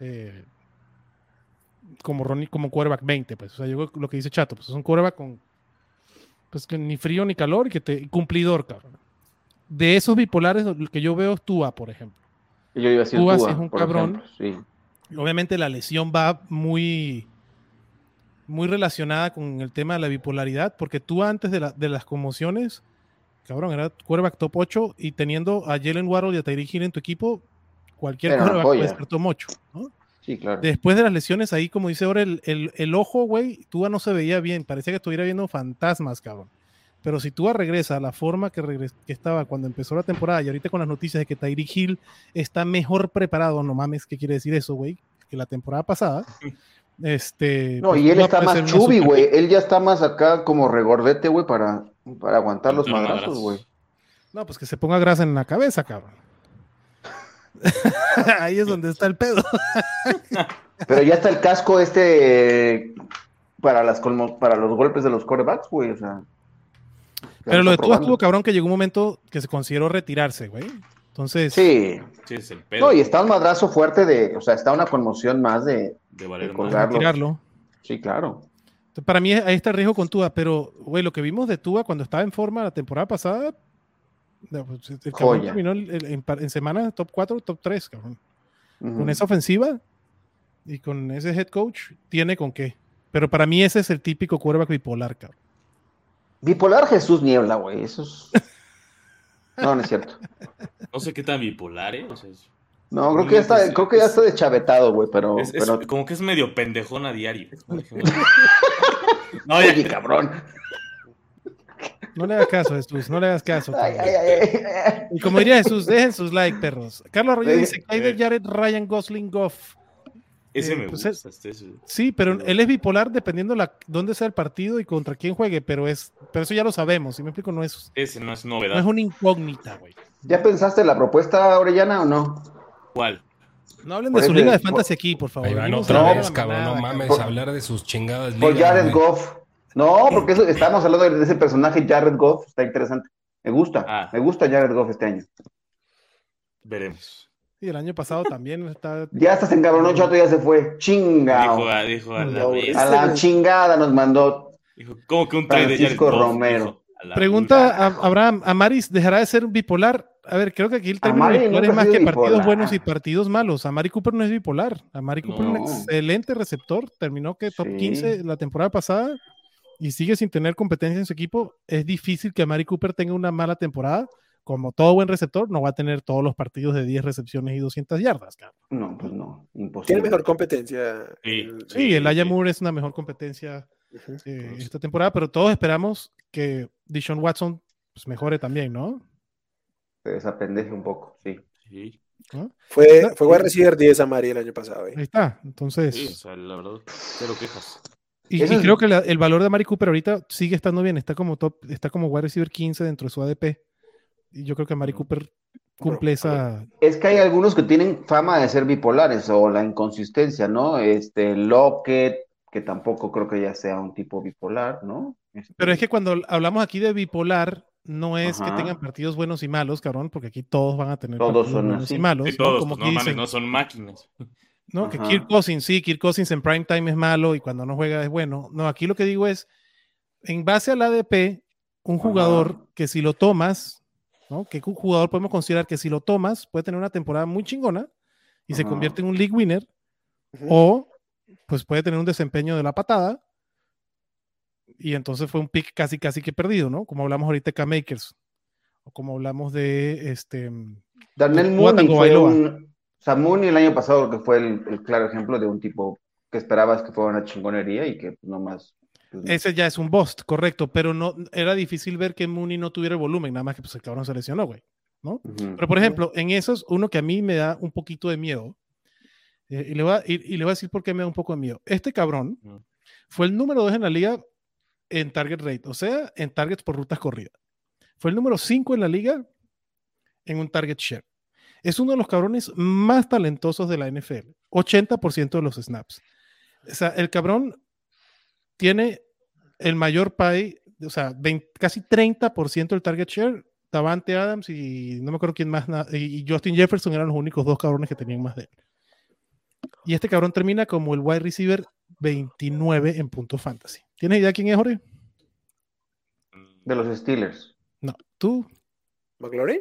eh, como Ronnie, como quarterback 20, pues. O sea, yo creo que lo que dice Chato, pues es un quarterback con pues que ni frío ni calor y que te cumplidor, cabrón. De esos bipolares, que yo veo es Tua, por ejemplo. Yo iba a decir Tua Tua, es un cabrón. ejemplo, sí. Obviamente la lesión va muy, muy relacionada con el tema de la bipolaridad, porque tú antes de, la- de las conmociones, cabrón, era quarterback top 8 y teniendo a Jalen Waddle y a Tyreek Hill en tu equipo, cualquier una quarterback puede ser top 8, ¿no? Sí, claro. Después de las lesiones, ahí, como dice ahora, el, el, el ojo, güey, Tua no se veía bien, parecía que estuviera viendo fantasmas, cabrón. Pero si Tua regresa a la forma que, regres- que estaba cuando empezó la temporada y ahorita con las noticias de que Tyreek Hill está mejor preparado, no mames, ¿qué quiere decir eso, güey? Que la temporada pasada. Este, No, pues, y él está más super- güey. Él ya está más acá como regordete, güey, para, para aguantar los madrazos, güey. No, pues que se ponga grasa en la cabeza, cabrón. Ahí es donde está el pedo. Pero ya está el casco este eh, para las colmo- para los golpes de los quarterbacks, güey. O sea. Pero lo de Tua estuvo cabrón que llegó un momento que se consideró retirarse, güey. Entonces, Sí. Sí, es el pedo No, y está un madrazo fuerte de, o sea, está una conmoción más de, de valer de retirarlo. sí, claro. Entonces, Para mí ahí está el riesgo con Tua, pero, güey, lo que vimos de Tua cuando estaba en forma la temporada pasada, pues, el cabrón Joya. terminó en, en semana top 4, top 3, cabrón. Ujú. Con esa ofensiva y con ese head coach, tiene con qué. Pero para mí ese es el típico quarterback bipolar, cabrón. Bipolar Jesús Niebla, güey. Eso es. No, no es cierto. No sé qué tan bipolar, ¿eh? O sea, es, No, creo que ya está, Es- creo que ya está deschavetado, güey, pero, es- es pero como que es medio pendejón a diario. No, ya, oye, cabrón. No le hagas caso, Jesús, no le hagas caso. Ay, ay, ay. Y como diría Jesús, dejen sus likes, perros. Carlos Arroyo dice, hay de eh. Jared Ryan Gosling Goff. Ese Eh, me pues gusta. este es- Sí, pero él es bipolar dependiendo la, dónde sea el partido y contra quién juegue, pero es, pero eso ya lo sabemos, si me explico, no es, ese no es no novedad. es una incógnita, güey. ¿Ya pensaste la propuesta, Orellana, o no? ¿Cuál? No hablen Por de su ese- liga de por- fantasy aquí, por favor. Van otra hablar vez, cabrón. No mames, Por- hablar de sus chingadas Por ligas, Jared güey. Goff. No, porque eso, estamos hablando de ese personaje Jared Goff, está interesante. Me gusta, Ah. me gusta Jared Goff este año. Veremos. Sí, el año pasado también está. Ya estás encabronó, Chato, ya se fue. Chingao. Dijo, a- dijo a la. A chingada nos mandó. Dijo, ¿cómo que un de Francisco? Romero. Dijo, a Pregunta a. Abraham, ¿Amaris dejará de ser bipolar? A ver, creo que aquí el término bipolar es más que partidos buenos y partidos malos. Amari Cooper no es bipolar. Amari Cooper es un excelente receptor. Terminó que top Sí. 15 la temporada pasada y sigue sin tener competencia en su equipo. Es difícil que Amari Cooper tenga una mala temporada. Como todo buen receptor, no va a tener todos los partidos de 10 recepciones y 200 yardas. cabrón. No, pues no, imposible. Tiene mejor competencia. Sí, el- Sí, el Aya sí. Moore es una mejor competencia eh, Pues- esta temporada, pero todos esperamos que Dishon Watson pues, mejore también, ¿no? Se desapendeje un poco, sí. Fue, No, fue wide receiver 10 a Mari el año pasado. eh. Ahí está. Entonces, sí, o sea, la verdad, cero quejas. y, creo que la- el valor de Mari Cooper ahorita sigue estando bien. Está como top, está como wide receiver 15 dentro de su ADP. Y yo creo que Mari Cooper cumple esa. Es que hay algunos que tienen fama de ser bipolares o la inconsistencia, ¿no? Este Lockett, que tampoco creo que ya sea un tipo bipolar, ¿no? Este, Pero es que cuando hablamos aquí de bipolar, no es Ajá. que tengan partidos buenos y malos, cabrón, porque aquí todos van a tener Todos partidos son buenos así. y malos. Todos, Como pues, no mames, dicen, no son máquinas. ¿no? Que. Kirk Cousins, sí, Kirk Cousins en prime time es malo y cuando no juega es bueno. No, aquí lo que digo es, en base al ADP, un Ajá. jugador que si lo tomas, ¿no? ¿Qué cu- jugador podemos considerar que si lo tomas puede tener una temporada muy chingona y se convierte en un league winner o pues puede tener un desempeño de la patada y entonces fue un pick casi casi que perdido, ¿no? Como hablamos ahorita de K-Makers o como hablamos de este Darnell Tua Mooney fue un. O sea, Mooney el año pasado que fue el, el claro ejemplo de un tipo que esperabas que fuera una chingonería y que pues, nomás. Pues, ese ya es un bust, correcto, pero no era difícil ver que Mooney no tuviera el volumen, nada más que pues el cabrón se lesionó, güey, ¿no? Pero por ejemplo, en esos, uno que a mí me da un poquito de miedo, eh, y, le voy a, y, y le voy a decir por qué me da un poco de miedo. Este cabrón fue el número 2 en la liga en target rate, o sea, en targets por rutas corridas. Fue el número 5 en la liga en un target share. Es uno de los cabrones más talentosos de la NFL. 80% de los snaps. O sea, el cabrón tiene el mayor pie, o sea, 20 casi 30% del target share. Davante Adams y no me acuerdo quién más, y Justin Jefferson eran los únicos dos cabrones que tenían más de él. Y este cabrón termina como el wide receiver 29 en puntos fantasy. ¿Tienes idea quién es, Jorge? De los Steelers. No, tú, ¿McLaurin?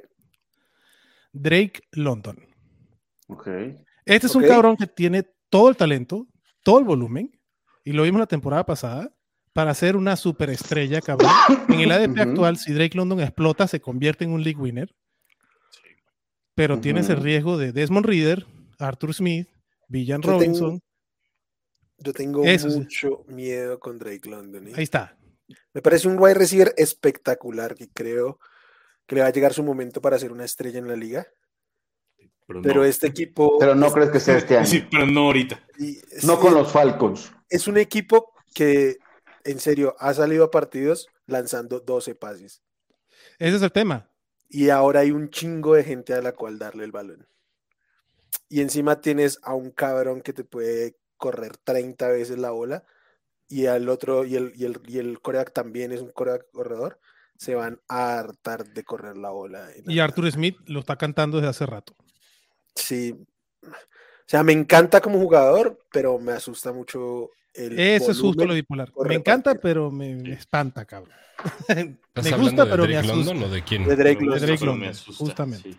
Drake London. Ok. Este es un cabrón que tiene todo el talento, todo el volumen, y lo vimos la temporada pasada, para ser una superestrella, cabrón. En el ADP actual, si Drake London explota, se convierte en un league winner, pero tiene ese Ujú. riesgo de Desmond Reader, Arthur Smith, Villan Yo tengo- Robinson. Yo tengo Eso sí. mucho miedo con Drake London. ¿eh? Ahí está. Me parece un wide receiver espectacular que creo que le va a llegar su momento para ser una estrella en la liga. Pero, Pero no. este equipo. Pero no es- crees que sea este año. Sí, pero no ahorita. y- No sí, con los Falcons. Es un equipo que, en serio, ha salido a partidos lanzando 12 pases. Ese es el tema. Y ahora hay un chingo de gente a la cual darle el balón. Y encima tienes a un cabrón que te puede correr 30 veces la bola. Y al otro, y el, y el, y el coreback también es un coreback corredor. Se van a hartar de correr la bola. Y Arthur Smith lo está cantando desde hace rato. Sí. O sea, me encanta como jugador, pero me asusta mucho el. Ese es justo lo bipolar. Me encanta, repartir. pero me, me espanta, cabrón. ¿Estás me gusta, de pero me Drake asusta. London o de quién? De Drake London. Drake solo London, me asusta, justamente. sí.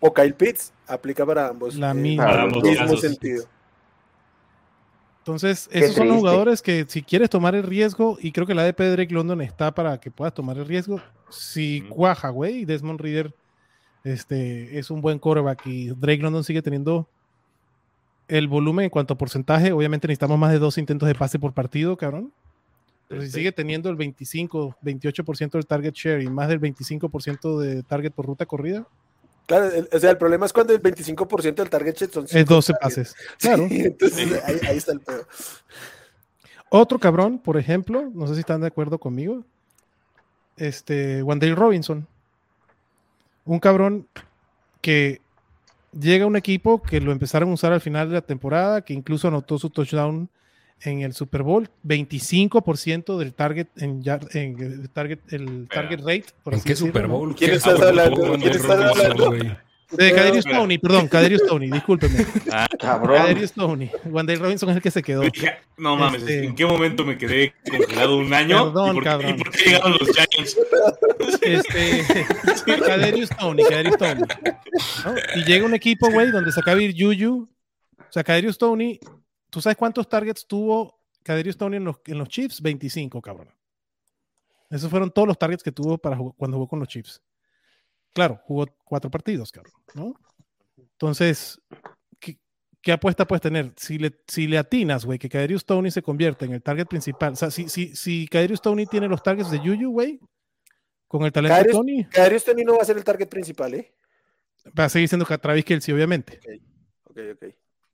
O Kyle Pitts aplica para ambos. La eh, misma. Para el ambos mismo casos. sentido. Entonces, Qué esos son los jugadores que si quieres tomar el riesgo, y creo que la ADP de Drake London está para que puedas tomar el riesgo, si cuaja, güey, Desmond Reader este, es un buen quarterback y Drake London sigue teniendo el volumen en cuanto a porcentaje, obviamente necesitamos más de dos intentos de pase por partido, cabrón. Pero si Sí. sigue teniendo el 25, 28% del target share y más del 25% de target por ruta corrida, Claro, el- o sea, el problema es cuando el 25% del target share son es cinco 12 targets. pases. Claro. Sí, entonces ahí, ahí está el pedo. Otro cabrón, por ejemplo, no sé si están de acuerdo conmigo, este, Wandale Robinson. Un cabrón que llega a un equipo que lo empezaron a usar al final de la temporada, que incluso anotó su touchdown en el Super Bowl, 25% del target en, yard- en el target, el target rate. por ¿En así qué decirlo, Super ¿no? Bowl? ¿Quién ¿Qué estás Super hablando? Bowl, ¿Quién Wandale estás Robinson, hablando? De Kadarius Pero- Tony, perdón, Kadarius Tony, discúlpeme. Ah, Cabrón. Kadarius Tony. Wandale Robinson es el que se quedó. no mames, Este- ¿en qué momento me quedé congelado un año? Perdón, ¿Y por, qué- cabrón. ¿Y por qué llegaron los Giants? Este, Kadarius Tony, Kadarius Tony. ¿no? Y llega un equipo, güey, donde se acaba de ir Juju. O sea, Kadarius Tony, ¿tú sabes cuántos targets tuvo Kadarius Tony en los, en los Chiefs? 25, cabrón. Esos fueron todos los targets que tuvo para cuando jugó con los Chiefs. Claro, jugó cuatro partidos, cabrón, ¿no? Entonces, ¿qué, qué apuesta puedes tener? Si le, si le atinas, güey, que Kadarius Tony se convierte en el target principal. O sea, si, si, si Kadarius Tony tiene los targets de Juju, güey, con el talento de Tony, Kadarius Toney no va a ser el target principal, ¿eh? va a seguir siendo Travis Kelsey, obviamente. Ok, ok.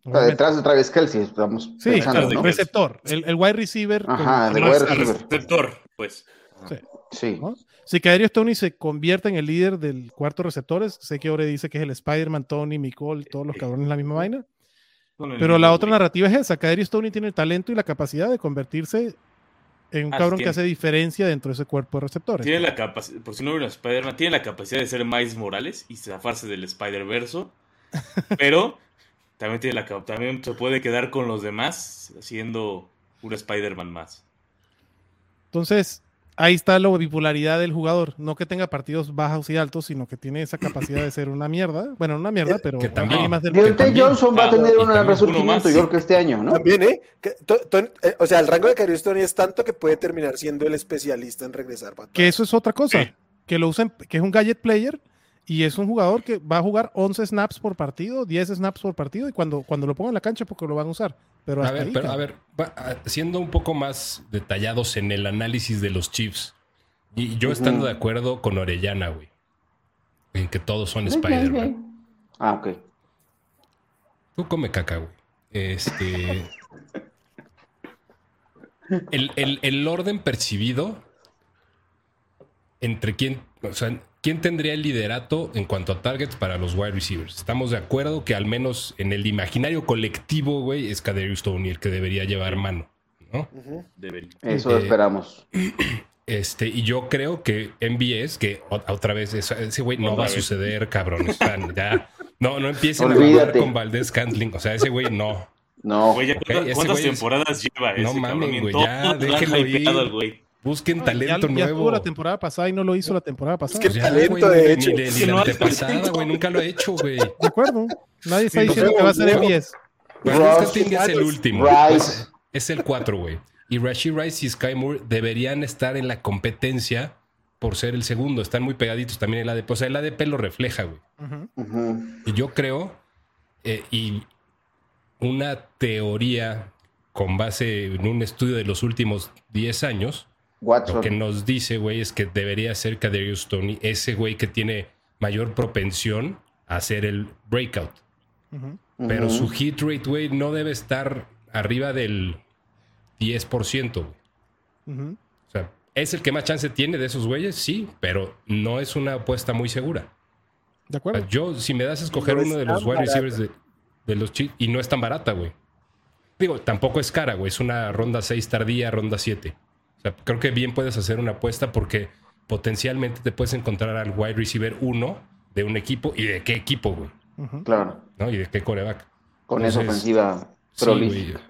O sea, detrás de Travis Kelsey, estamos Sí, pensando, claro, de ¿no? que- receptor, el, el wide receiver. Ajá, de con wide más- receiver. Receptor, pues. Sí. Sí. ¿no? Si Kadarius Tony se convierte en el líder del cuarto receptores, sé que ahora dice que es el Spider-Man, Tony, Nicole, todos los cabrones la misma vaina. Con el Pero la otra narrativa es esa. Kadarius Tony tiene el talento y la capacidad de convertirse en un Ah, cabrón que hace diferencia dentro de ese cuerpo de receptores. Tiene la capacidad, por si no vieron Spider-Man, tiene la capacidad de ser Miles Morales y zafarse del Spider-Verso. pero también, tiene la, también se puede quedar con los demás siendo un Spider-Man más. Entonces, ahí está la bipolaridad del jugador. No que tenga partidos bajos y altos, sino que tiene esa capacidad de ser una mierda. Bueno, una mierda, pero Que también- más del- Deontay también- Johnson va a tener un resurgimiento, yo creo que este año, ¿no? También, ¿eh? Que to- to- eh, O sea, el rango de Kadarius Tony es tanto que puede terminar siendo el especialista en regresar para Que eso es otra cosa. Sí. Que lo usen, que es un gadget player y es un jugador que va a jugar 11 snaps por partido, 10 snaps por partido y cuando, cuando lo pongan en la cancha porque lo van a usar. Pero A hasta ver, ahí, pero a ver, va- a- siendo un poco más detallados en el análisis de los Chiefs, y yo estando de acuerdo con Orellana, güey, en que todos son Spider-Man. Ah, ok. Tú come caca, güey. Este. El, el- el orden percibido entre quién, o sea, quién tendría el liderato en cuanto a targets para los wide receivers. Estamos de acuerdo que al menos en el imaginario colectivo, güey, es Kadarius Toney el que debería llevar mano, ¿no? Eso Eh, esperamos. Este, y yo creo que MBS, que otra vez, ese güey no va a suceder, cabrón. Ya, no, no empiecen a jugar con Valdés Cantling. O sea, ese güey no. No. Güey, ¿cuántas, cuántas güey es- temporadas lleva ese No mames, güey, ya, déjenlo ir. al güey. Busquen Ya- talento ya, nuevo. estuvo la temporada pasada y no lo hizo la temporada pasada. que- Pues ya, talento, güey, de ni- hecho. Ni, ni Si la no antepasada, talento. güey. Nunca lo ha hecho, güey. De acuerdo. Nadie está Sí, diciendo que va a ser. Valdés Ross Cantling es el último. Rice. Pues, es el 4, güey. Y Rashid Rice y Sky Moore deberían estar en la competencia por ser el segundo. Están muy pegaditos también el ADP. O sea, el ADP lo refleja, güey. Y yo creo, eh, y una teoría con base en un estudio de los últimos 10 años, lo que nos dice, güey, es que debería ser Kadarius Tony ese güey que tiene mayor propensión a hacer el breakout. Pero su hit rate, güey, no debe estar arriba del 10%. güey. Ujú. O sea, ¿es el que más chance tiene de esos güeyes? Sí, pero no es una apuesta muy segura. De O acuerdo. sea, Yo, si me das a escoger No uno de los tan wide receivers de los Chiefs, y no es tan barata, güey. Digo, tampoco es cara, güey. Es una ronda 6 tardía, ronda 7. O sea, creo que bien puedes hacer una apuesta porque potencialmente te puedes encontrar al wide receiver 1 de un equipo y de qué equipo, güey. Claro. ¿No? Y de qué coreback. Con esa Entonces, ofensiva Sí, prolífica. güey.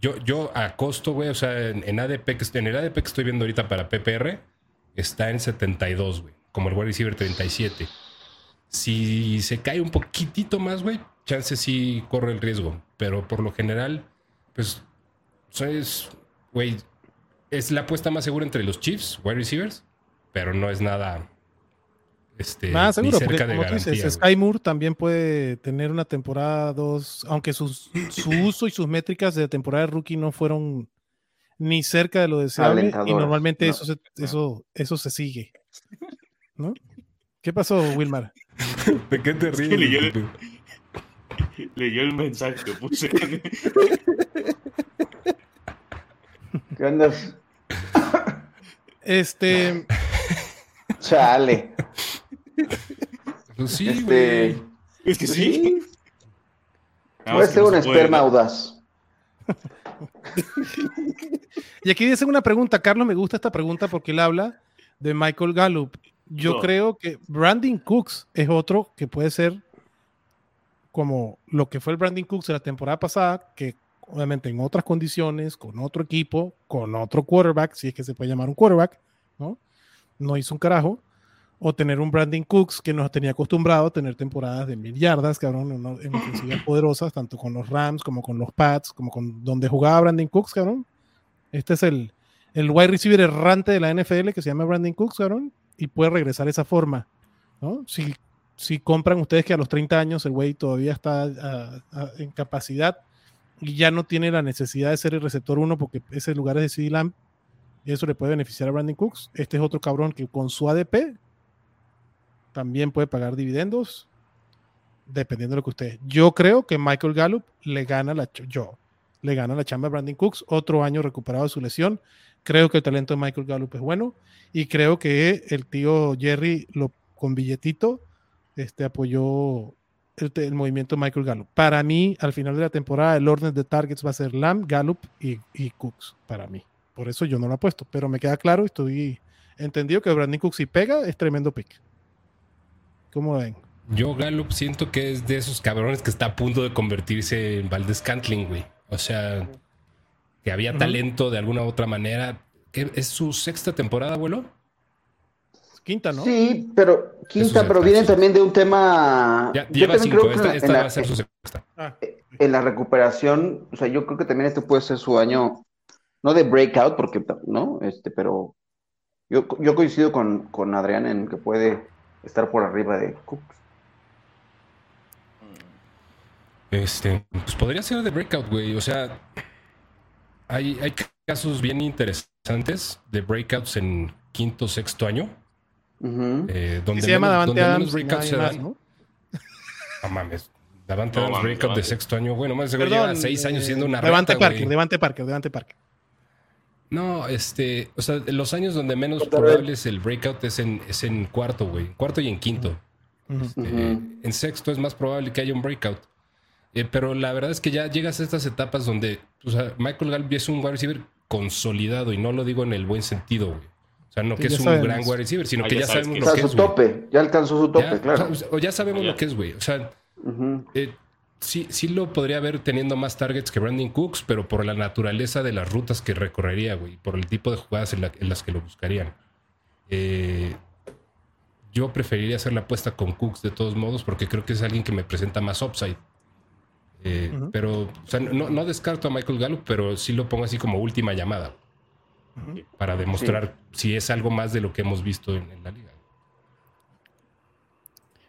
Yo, yo a costo, güey, o sea, en, en ADP, en el ADP que estoy viendo ahorita para PPR, está en 72, güey. Como el wide receiver 37. Si se cae un poquitito más, güey, chance sí corre el riesgo. Pero por lo general, pues, o sea, es, güey, es la apuesta más segura entre los Chiefs, wide receivers, pero no es nada, este, Nada ni seguro, porque cerca de como tú dices. Sky Moore también puede tener una temporada dos, aunque sus, su uso y sus métricas de temporada de rookie no fueron ni cerca de lo deseable y normalmente no. eso, se, eso, eso se sigue. ¿No? ¿Qué pasó, Wilmar? ¿De qué te que ríes? leyó el-? Leyó el mensaje que puse. ¿Qué andas? Este, Chale. Pues sí, Este, güey. es que sí. Puede ser no un esperma audaz. y aquí dice una pregunta, Carlos, me gusta esta pregunta porque él habla de Michael Gallup. Yo No. creo que Brandon Cooks es otro que puede ser como lo que fue el Brandon Cooks de la temporada pasada, que obviamente en otras condiciones, con otro equipo, con otro quarterback, si es que se puede llamar un quarterback, ¿no? No hizo un carajo. O tener un Brandon Cooks que nos tenía acostumbrado a tener temporadas de mil yardas, cabrón, en, en ofensivas poderosas, tanto con los Rams como con los Pats, como con donde jugaba Brandon Cooks, cabrón. Este es el, el wide receiver errante de la NFL que se llama Brandon Cooks, cabrón, y puede regresar de esa forma, ¿no? Si, si compran ustedes que a los 30 años el güey todavía está ah, ah, en capacidad y ya no tiene la necesidad de ser el receptor uno porque ese lugar es de CD Lamb eso le puede beneficiar a Brandon Cooks. Este es otro cabrón que con su ADP también puede pagar dividendos dependiendo de lo que usted. Yo creo que Michael Gallup le gana la yo le gana la chamba a Brandon Cooks, otro año recuperado de su lesión. Creo que el talento de Michael Gallup es bueno y creo que el tío Jerry lo con billetito este apoyó el, el movimiento Michael Gallup. Para mí, al final de la temporada, el orden de targets va a ser Lamb, Gallup y, y Cooks, para mí. Por eso yo no lo apuesto, pero me queda claro, estoy entendido que Brandon Cooks si pega es tremendo pick. ¿Cómo ven? Yo Gallup siento que es de esos cabrones que está a punto de convertirse en Valdez Cantling, güey. O sea, que había talento de alguna u otra manera. ¿qué- ¿Es su sexta temporada, abuelo? Quinta, ¿no? Sí, pero quinta, pero viene también de un tema. Ya, yo lleva también cinco. creo que Esta, en la- va a ser su sexta. Ah, en la recuperación, o sea, yo creo que también este puede ser su año, no de breakout, porque no, este, pero yo, yo coincido con, con Adrián en que puede estar por arriba de Cooks. Este, pues podría ser de breakout, güey. O sea, hay, hay casos bien interesantes de breakouts en quinto, sexto año. Eh, y donde se llama menos, Davante Adams breakouts se dan. ¿no? No mames. Davante No Adams breakout de Davante. sexto año. Bueno, más seguro lleva seis años eh, siendo una Devante reta, Parker, güey. Devante Parker, Devante Parker. No, este, o sea, los años donde menos probable es el breakout es en, es en cuarto, güey. Cuarto y en quinto. Este. En sexto es más probable que haya un breakout. Eh, pero la verdad es que ya llegas a estas etapas donde, o sea, Michael Gallup es un wide receiver consolidado y no lo digo en el buen sentido, güey. O sea, no Sí, que ya es un sabemos. gran wide receiver, sino Ah, que ya ya sabemos que lo que su es, güey. tope, ya alcanzó su tope, Ya, claro. o sea, o ya sabemos Ya. lo que es, güey. O sea, eh, sí, sí lo podría ver teniendo más targets que Brandon Cooks, pero por la naturaleza de las rutas que recorrería, güey, por el tipo de jugadas en, la- en las que lo buscarían. Eh, yo preferiría hacer la apuesta con Cooks de todos modos, porque creo que es alguien que me presenta más upside. Eh. Pero, o sea, no, no descarto a Michael Gallup, pero sí lo pongo así como última llamada. Para demostrar si es algo más de lo que hemos visto en, en la liga.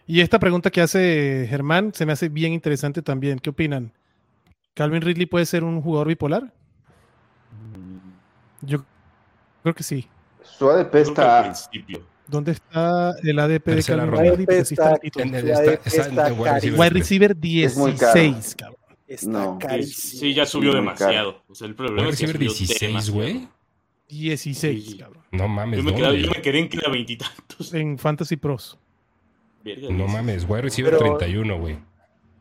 Y esta pregunta que hace Germán se me hace bien interesante también. ¿Qué opinan? ¿Calvin Ridley puede ser un jugador bipolar? Yo creo que sí. Su ADP está. ¿Dónde está el ADP de Tercera Calvin ronda. Ridley? Porque sí está Está- altito. En el- Ya está- es- está en está el wide receiver Wide tres. receiver Es muy caro. 16, cabrón. Está No. Sí, carísimo. sí, ya subió demasiado. O sea, el problema Wide es que receiver subió 16, demasiado. güey. 16, Sí. cabrón. No mames, Yo me, quedaba- ¿dónde? yo me quedé en que era veintitantos. En Fantasy Pros. Verga, No mames, wide receiver Pero- 31, güey.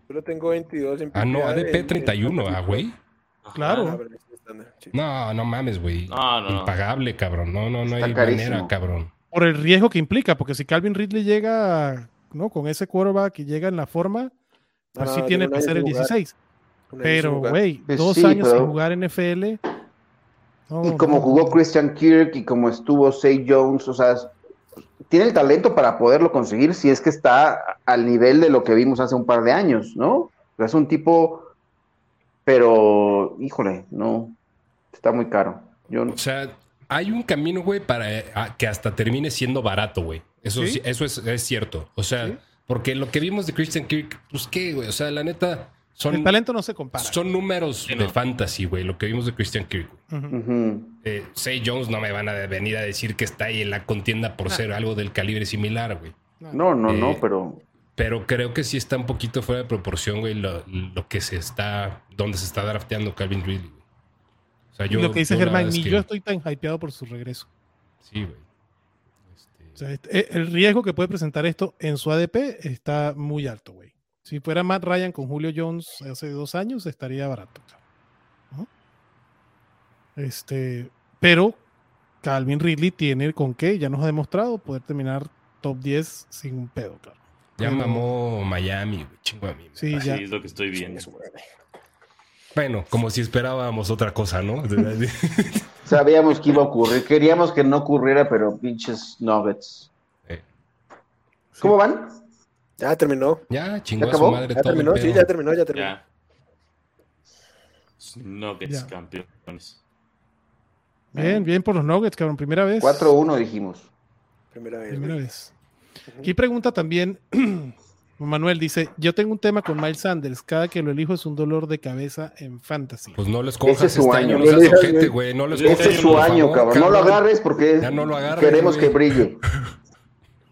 Yo lo tengo 22 en Ah, no, ADP en- 31, en- ah, güey. Claro. Ah. No, no mames, güey. No, no, no. Impagable, cabrón. No, no, no Está hay carísimo. manera, cabrón. Por el riesgo que implica, porque si Calvin Ridley llega ¿no? con ese quarterback y llega en la forma, pues No, sí no, tiene que ser el sin jugar. 16. Una Pero, güey, Pues dos sí, años pero- sin jugar en Y como jugó Christian Kirk y como estuvo Say Jones, o sea, tiene el talento para poderlo conseguir si es que está al nivel de lo que vimos hace un par de años, ¿no? O sea, es un tipo, pero, híjole, no, está muy caro. Yo no- O sea, hay un camino, güey, para eh, que hasta termine siendo barato, güey. Eso, ¿Sí? sí- eso es, es cierto. O sea, ¿Sí? porque lo que vimos de Christian Kirk, pues qué, güey. O sea, la neta, son, el talento no se compara. son números Sí, de fantasy, güey. Lo que vimos de Christian Kirk. Ujú. Eh, Say Jones no me van a venir a decir que está ahí en la contienda por ser algo del calibre similar, güey. No, no, no, Eh, pero Pero creo que sí está un poquito fuera de proporción, güey, lo, lo que se está, donde se está drafteando Calvin Ridley, güey. O sea, Y lo que dice Germán, ni es que- yo estoy tan hypeado por su regreso. Sí, güey. Este, O sea, este- eh, el riesgo que puede presentar esto en su ADP está muy alto, güey. Si fuera Matt Ryan con Julio Jones hace dos años, estaría barato. ¿No? Este, pero Calvin Ridley tiene con qué, ya nos ha demostrado poder terminar top 10 sin un pedo, claro. ya Pero- mamó Miami. Chingo a mí. Sí, Sí, ya. es lo que estoy viendo. Bueno, como si esperábamos otra cosa, ¿no? sabíamos que iba a ocurrir. Queríamos que no ocurriera, pero pinches nuggets. Eh, ¿Cómo van? Ya terminó. ya, chingó ¿Ya a su acabó? madre Ya todo terminó, sí, ya terminó, ya terminó. Ya. Nuggets Ya. campeones. Bien, bien por los Nuggets, cabrón. Primera vez. 4-1 dijimos. Primera vez. Primera vez. Aquí pregunta también, Manuel dice, yo tengo un tema con Miles Sanders, cada que lo elijo es un dolor de cabeza en fantasy. Pues no lo escojas Ese es su este año. año, no seas Ese es- ojete, güey. No lo Ese escojas. Ese es su año, favor, cabrón. No lo agarres porque Ya no lo agarres, queremos que brille.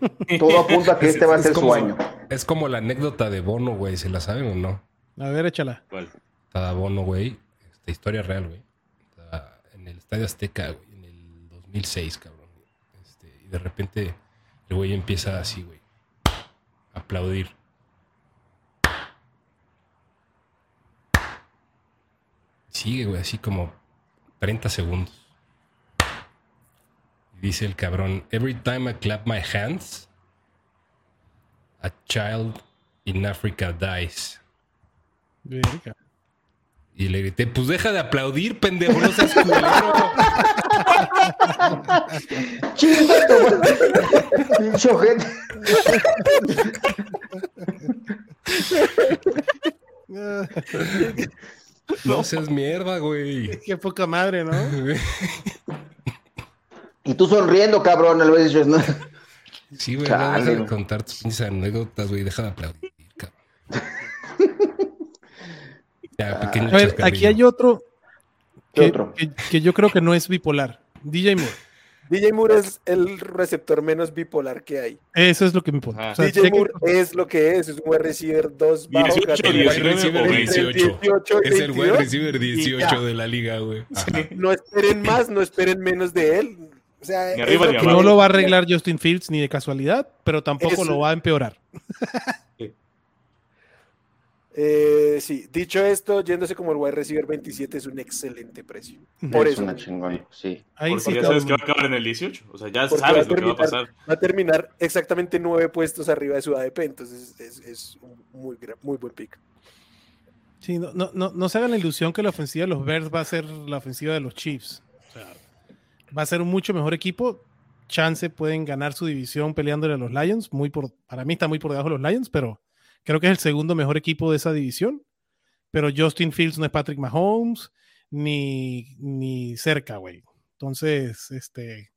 Todo apunta a que Es- este va a ser su año. Es como la anécdota de Bono, güey. ¿Se la saben o no? A ver, échala. ¿Cuál? Estaba Bono, güey. Esta historia real, güey. En el Estadio Azteca, güey, en el 2006, cabrón. Este, y de repente el güey empieza así, güey. a Aplaudir. Sigue, güey, así como 30 segundos. Dice el cabrón, every time I clap my hands, a child in Africa dies. Verga. Y le grité, pues deja de aplaudir, pendejo, no seas culero. Pinche ojete. No seas mierda, güey. Qué poca madre, ¿no? Y tú sonriendo, cabrón, a veces ¿no? Sí, güey, no Chale, deja de güey. contar tus pinches anécdotas, güey, deja de aplaudir, cabrón. Ya, pequeño A ver, aquí hay otro ¿Qué que, otro? que- que yo creo que no es bipolar. DJ Moore. DJ Moore es el receptor menos bipolar que hay. Eso es lo que me importa. Ajá. O sea, DJ Moore es lo que es, es un wide receiver 2 bajo 18, categoría. Wide receiver 18, 18. Es el wide 22, receiver y 18 ya. de la liga, güey. Ajá. No esperen más, no esperen menos de él. O sea, Ni es arriba lo ni que- abajo. no lo va a arreglar Justin Fields ni de casualidad, pero tampoco Eso. lo va a empeorar. Eh, sí, dicho esto, yéndose como el wide receiver 27 es un excelente precio. Por Es eso. una chingón, sí. Ahí Porque sí ya sabes que va a acabar en el 18. O sea, ya Porque sabes lo que va a pasar. Va a terminar exactamente nueve puestos arriba de su ADP, entonces es, es un muy, muy buen pick. Sí, no, no, no, no se hagan la ilusión que la ofensiva de los Bears va a ser la ofensiva de los Chiefs. O sea, va a ser un mucho mejor equipo. Chance pueden ganar su división peleándole a los Lions. Muy por, para mí está muy por debajo de los Lions, pero creo que es el segundo mejor equipo de esa división. Pero Justin Fields no es Patrick Mahomes, ni, ni cerca, güey. Entonces, este,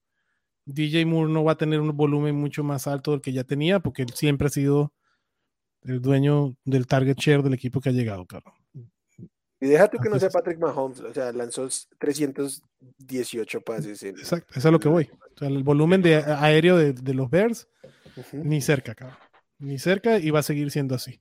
DJ Moore no va a tener un volumen mucho más alto del que ya tenía, porque él siempre ha sido el dueño del target share del equipo que ha llegado, cabrón. Y deja tú que no sea. Patrick Mahomes, o sea, lanzó 318 pases. En, Exacto, eso es a lo que voy. O sea, el volumen de aéreo de, de los Bears, ni cerca, cabrón. Ni cerca y va a seguir siendo así.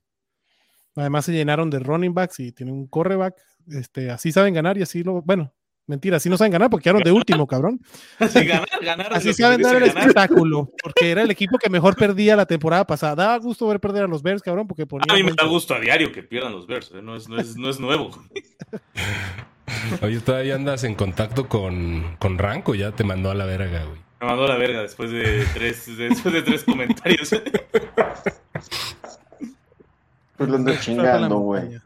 Además se llenaron de running backs y tienen un correback. Este, así saben ganar y así lo. Bueno, mentira, así no saben ganar porque quedaron de último, cabrón. Así ganar, ganar. Así saben dar el ganar. espectáculo. Porque era el equipo que mejor perdía la temporada pasada. Daba gusto ver perder a los Bears, cabrón, porque A ponían mí me da gusto a diario que pierdan los Bears. ¿eh? No, es, no, es, no es nuevo. Oye, todavía andas en contacto con, con Ranco, ya te mandó a la verga, güey. Me mandó a la verga después de tres, después de tres comentarios. Pues lo ando chingando, güey.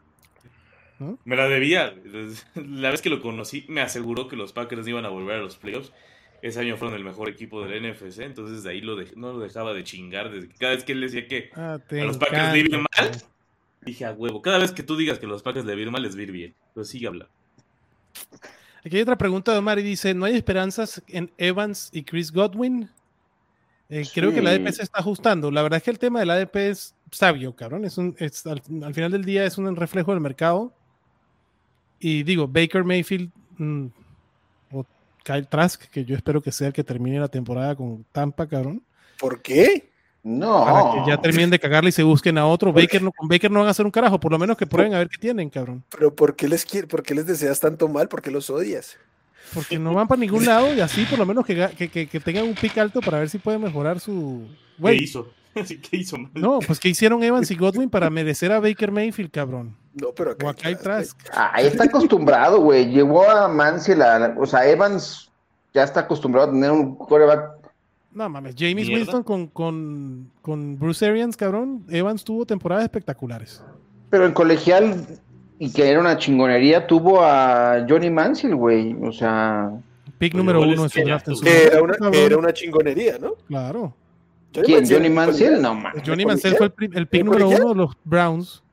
Me la debía. La vez que lo conocí, me aseguró que los Packers iban a volver a los playoffs. Ese año fueron el mejor equipo del NFC, entonces de ahí lo dej- no lo dejaba de chingar. Desde cada vez que él decía que Ah, a los Packers le iba mal, dije a huevo. Cada vez que tú digas que los Packers le vienen mal, les va a ir bien. Entonces sigue hablando. Aquí hay otra pregunta de Omar y dice: ¿No hay esperanzas en Evans y Chris Godwin? Eh, Creo que Sí. ADP se está ajustando. La verdad es que el tema del ADP es sabio, cabrón. Es un, es- al, al final del día es un reflejo del mercado. Y digo, Baker Mayfield mm, o Kyle Trask, que yo espero que sea el que termine la temporada con Tampa, cabrón. ¿Por qué? No. Para que ya terminen de cagarle y se busquen a otro. Baker no, con Baker no van a hacer un carajo, por lo menos que prueben a ver qué tienen, cabrón. ¿Pero por qué les, quiere, por qué les deseas tanto mal? ¿Por qué los odias? Porque no van para ningún lado y así por lo menos que, que, que- que tengan un pick alto para ver si pueden mejorar su... ¿Qué Güey, hizo? ¿Qué hizo mal? no, pues que hicieron Evans y Godwin para merecer a Baker Mayfield, cabrón. No, pero O a Kyle Trask. Ahí está acostumbrado, güey. Llevó a Mansell a. O sea, Evans ya está acostumbrado a tener un coreback. No mames, James Mierda. Winston con, con, con Bruce Arians, cabrón. Evans tuvo temporadas espectaculares. Pero en colegial, y que era una chingonería, tuvo a Johnny Mansell, güey. O sea. Pick número uno en su que draft en su Que era, una, era una chingonería, ¿no? Claro. ¿Quién? Mansell, ¿Johnny Mansell? No, man. Johnny ¿De Mansell fue el, el pick ¿De número uno de los Browns.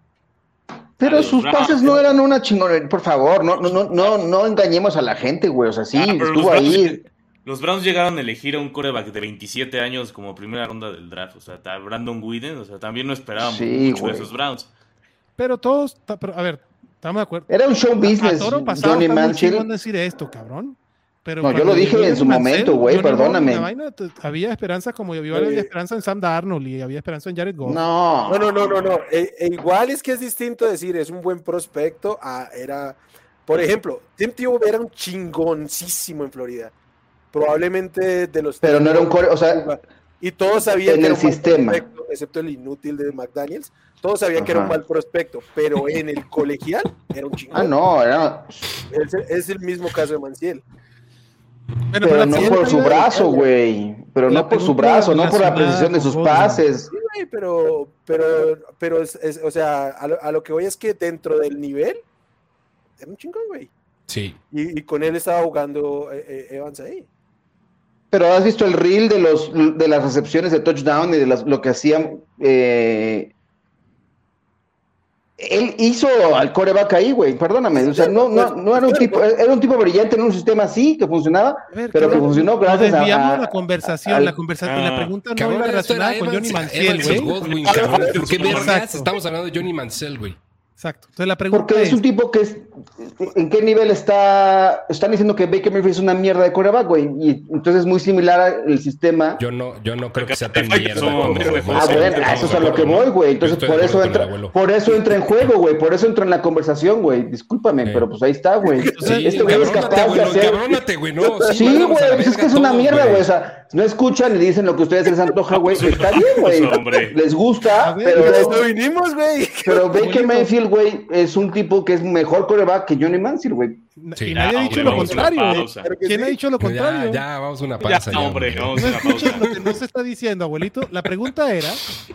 Pero sus pases no eran una chingonería. Por favor, no, no, no, no, no engañemos a la gente, güey. O sea, sí, Ah, estuvo los ahí. Browns- Los Browns llegaron a elegir a un coreback de 27 años como primera ronda del draft. O sea, Brandon Whedon. O sea, también no esperábamos Sí, mucho de esos Browns. Pero todos, a ver, estamos de acuerdo. Era un show A business, Toro pasado Johnny Mansell. decir esto, cabrón. Pero No, yo lo dije en su momento, güey, perdóname. la vaina, había esperanza como había, había Oye. esperanza en Sam Darnold y había esperanza en Jared Goff. No. No, no, no, no, no. E- e igual es que es distinto decir es un buen prospecto a era, por ejemplo, Tim Tebow era un chingoncísimo en Florida. Probablemente de los Pero no era un core, o sea, y todos sabían en que el era un mal sistema. prospecto, excepto el inútil de McDaniels. Todos sabían que era un Ajá. mal prospecto, pero en el colegial era un chingón. ah, no, era, Es, es el mismo caso de Manciel. Pero no por su brazo, güey. Pero La no por su brazo, no por la precisión de sus pases. Sí, güey, pero, pero, pero, es, es- o sea, a lo, a lo que voy es que dentro del nivel, era un chingón, güey. Sí. Y, y con él estaba jugando eh, eh, Evans ahí. Pero has visto el reel de los de las recepciones de touchdown y de las, lo que hacían. eh, él hizo al coreback ahí, güey. Perdóname. O sea, no, no, no era un tipo, era un tipo brillante en un sistema así que funcionaba, ver, pero que funcionó gracias a- desviamos a- la conversación, la conversación, la Ah. pregunta no Cabrón, iba relacionada con Johnny Evans- y güey. Godwin, cabrón. ¿Por qué vergas estamos hablando de Johnny Mansell, güey? Exacto. Entonces la pregunta Porque es, es un tipo que es. ¿En qué nivel está? Están diciendo que Baker Mayfield es una mierda de coreback, güey. Y entonces es muy similar al sistema. Yo no, yo no creo que sea tan mierda como. Ah, bueno, a eso es a lo que voy, güey. Entonces, por eso entra, por eso entra en juego, güey. Por eso entra en la conversación, güey. Discúlpame, pero pues ahí está, güey. Sí, este güey es capaz de güey, no, hacer. güey, no. Sí, güey, pues es que es una todo, mierda, güey. O sea, no escuchan y dicen lo que a ustedes les antoja, güey. Está bien, güey. Hombre. Les gusta, pero, Pero esto vinimos, güey. pero Baker Abuelito. Güey, es un tipo que es mejor coreback que Johnny Mansell, güey. Sí. y nadie ha dicho hombre, lo contrario. que ¿Quién ha dicho lo contrario? ya, vamos a una pausa. ya, hombre, hombre. vamos a No una escuchen pausa. lo que no se está diciendo, abuelito. La pregunta era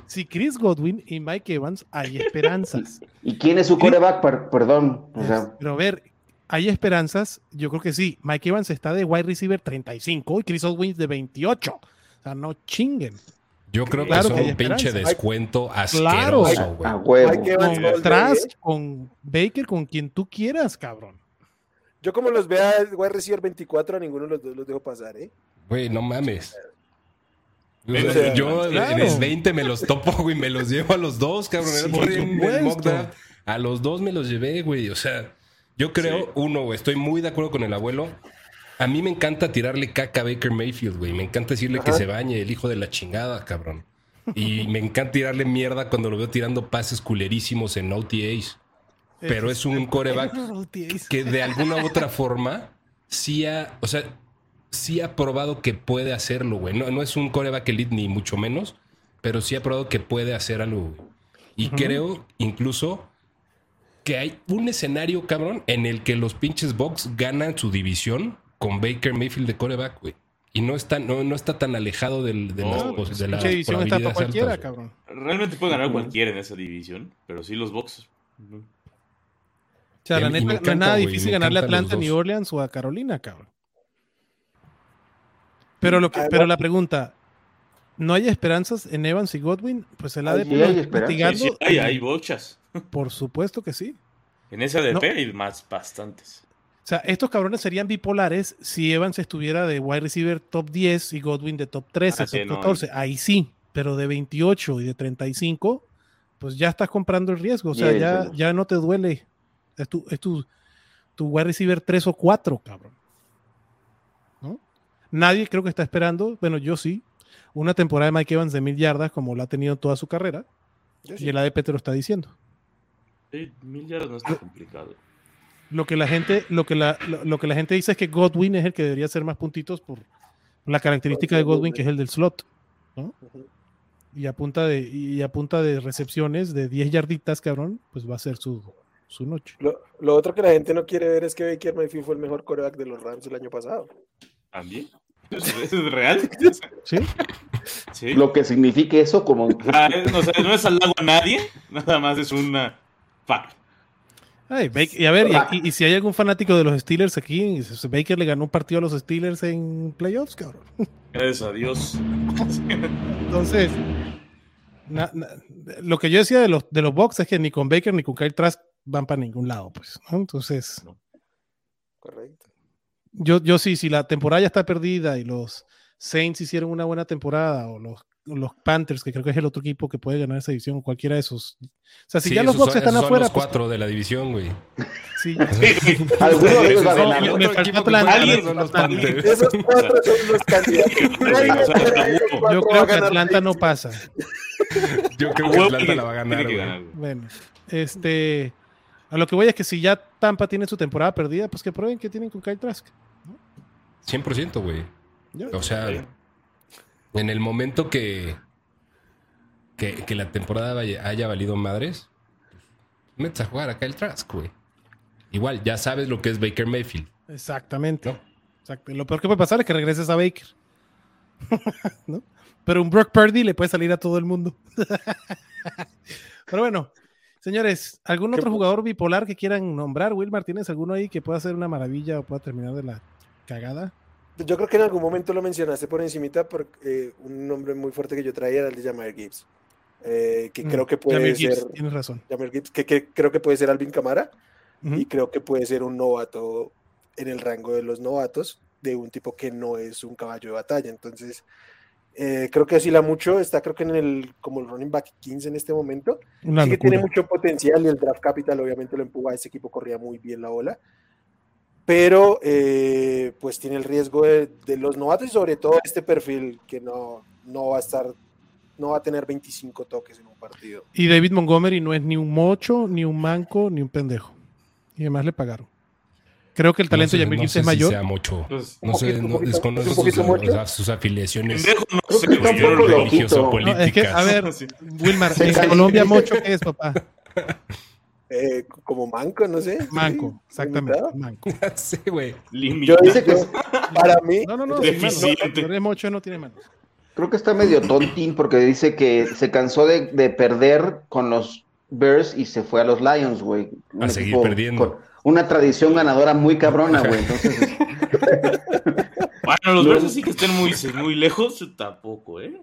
si Chris Godwin y Mike Evans hay esperanzas. ¿Y quién es su coreback? Per- perdón. O sea, Pero a ver, ¿hay esperanzas? Yo creo que sí. Mike Evans está de wide receiver 35 y Chris Godwin de 28. O sea, no chinguen. Yo creo que Claro es que hay un pinche esperanza. descuento Claro. asqueroso, güey. a. Hay que- Con all Trask, con Baker, con quien tú quieras, cabrón. Yo como los vea wide receiver 24, a ninguno de los dos los dejo pasar, ¿eh? Güey, no mames. O sea, yo claro. en el 20 me los topo, güey, me los llevo a los dos, cabrón. Sí, por el a los dos me los llevé, güey. O sea, yo creo, Sí. uno, güey, estoy muy de acuerdo con el abuelo. A mí me encanta tirarle caca a Baker Mayfield, güey. Me encanta decirle que se bañe, el hijo de la chingada, cabrón. Y me encanta tirarle mierda cuando lo veo tirando pases culerísimos en OTAs. Pero es un coreback que de alguna u otra forma sí ha, o sea, sí ha probado que puede hacerlo, güey. No, no es un coreback elite ni mucho menos, pero sí ha probado que puede hacer algo, güey. Y creo incluso que hay un escenario, cabrón, en el que los pinches Bucks ganan su división con Baker Mayfield de coreback, güey. Y no está, no, no está tan alejado del, de, No, las, de Pinche división está para cualquiera, altas, cabrón. Realmente puede ganar cualquiera en esa división, pero sí los boxes. O sea, Y la neta, no es nada difícil ganarle a Atlanta, New. Orleans o a Carolina, cabrón. Pero, lo que, pero la pregunta, ¿no hay esperanzas en Evans y Godwin? Pues el ADP sí. Sí, investigando. sí, hay, hay bochas. Por supuesto que sí. En esa ADP No. hay más bastantes. O sea, estos cabrones serían bipolares si Evans estuviera de wide receiver top 10 y Godwin de top 13, Ah, sí, top no, 14. Ahí sí, pero de 28 y de 35, pues ya estás comprando el riesgo. O sea, Bien, ya, ya no te duele. Es tu, es tu, tu wide receiver 3 o 4, cabrón. ¿No? Nadie creo que está esperando, bueno, yo sí, una temporada de Mike Evans de mil yardas como la ha tenido toda su carrera. Yo sí. Y el ADP te lo está diciendo. Sí, mil yardas no está complicado. Lo que la gente, lo que la, lo, lo que la gente dice es que Godwin es el que debería hacer más puntitos por la característica de Godwin, que es el del slot. Y a punta de, y a punta de recepciones de 10 yarditas, cabrón, pues va a ser su, su noche. Lo, lo otro que la gente no quiere ver es que Baker Mayfield fue el mejor coreback de los Rams el año pasado. ¿También? ¿Es, es real? ¿Sí? Sí. Lo que signifique eso como... Ah, es- no, sé, no es halago a nadie, nada más es una fact. Ay, Baker- y a ver, y, y- y si hay algún fanático de los Steelers aquí, Baker le ganó un partido a los Steelers en playoffs, cabrón. Gracias a Dios. Entonces, na- na- lo que yo decía de los, de los Bucks es que ni con Baker ni con Kyle Trask van para ningún lado, pues. ¿no? Entonces, Correcto. yo, yo sí, si la temporada ya está perdida y los Saints hicieron una buena temporada, o los, los Panthers, que creo que es el otro equipo que puede ganar esa división, o cualquiera de esos. O sea, si Sí, ya los Bucks son- están esos son afuera, los pues, cuatro de la división, güey. sí. No, ¿no? Esos cuatro son los candidatos. Yo creo que Atlanta no pasa. Yo creo que Atlanta la va a ganar, güey. Bueno, este. A lo que voy es que si ya Tampa tiene su temporada perdida, pues que prueben que tienen con Kyle Trask. 100%, güey. O sea, Sí. En el momento que, que, que la temporada vaya- haya valido madres, metes a jugar acá el Trask, güey. Igual, ya sabes lo que es Baker Mayfield. Exactamente. ¿no? Exacto. Lo peor que puede pasar es que regreses a Baker. ¿No? Pero un Brock Purdy le puede salir a todo el mundo. Pero bueno, Señores, ¿algún ¿Qué otro jugador bipolar que quieran nombrar? Will Martínez, ¿alguno ahí que pueda hacer una maravilla o pueda terminar de la cagada? Yo creo que en algún momento lo mencionaste por encimita, porque eh, un nombre muy fuerte que yo traía era el de Jameer Gibbs. eh, que Mm, creo que puede ser Gibbs, Tienes razón. Gibbs, que, que creo que puede ser Alvin Camara Ujú. y creo que puede ser un novato en el rango de los novatos de un tipo que no es un caballo de batalla. Entonces, eh, creo que oscila mucho, está creo que en el como el running back 15 en este momento. Una sí que tiene locura. mucho potencial y el draft capital obviamente lo empuja, ese equipo corría muy bien la bola. Pero eh, pues tiene el riesgo de, de los novatos y sobre todo este perfil que no, no va a estar, no va a tener 25 toques en un partido. Y David Montgomery no es ni un mocho, ni un manco, ni un pendejo. Y además le pagaron. Creo que el talento no de sé, no sé es si mayor. sea mucho. Pues, No sé, no, poquito, desconozco sus, o sea, sus afiliaciones pendejo no sé, políticas. es que, a ver. Wilmar, en. Colombia mocho ¿qué es, papá? Eh, como manco, no sé. Manco, sí, exactamente, limitado. manco. sí, güey. Yo. Dice que para mí, No, no, no. Deficiente. Eres mocho no tiene manos. Creo que está medio tontín porque dice que se cansó de, de perder con los Bears y se fue a los Lions, güey. A seguir perdiendo. Una tradición ganadora muy cabrona, güey. Entonces, Bueno, los No. versos sí que estén muy, muy lejos, tampoco, ¿eh?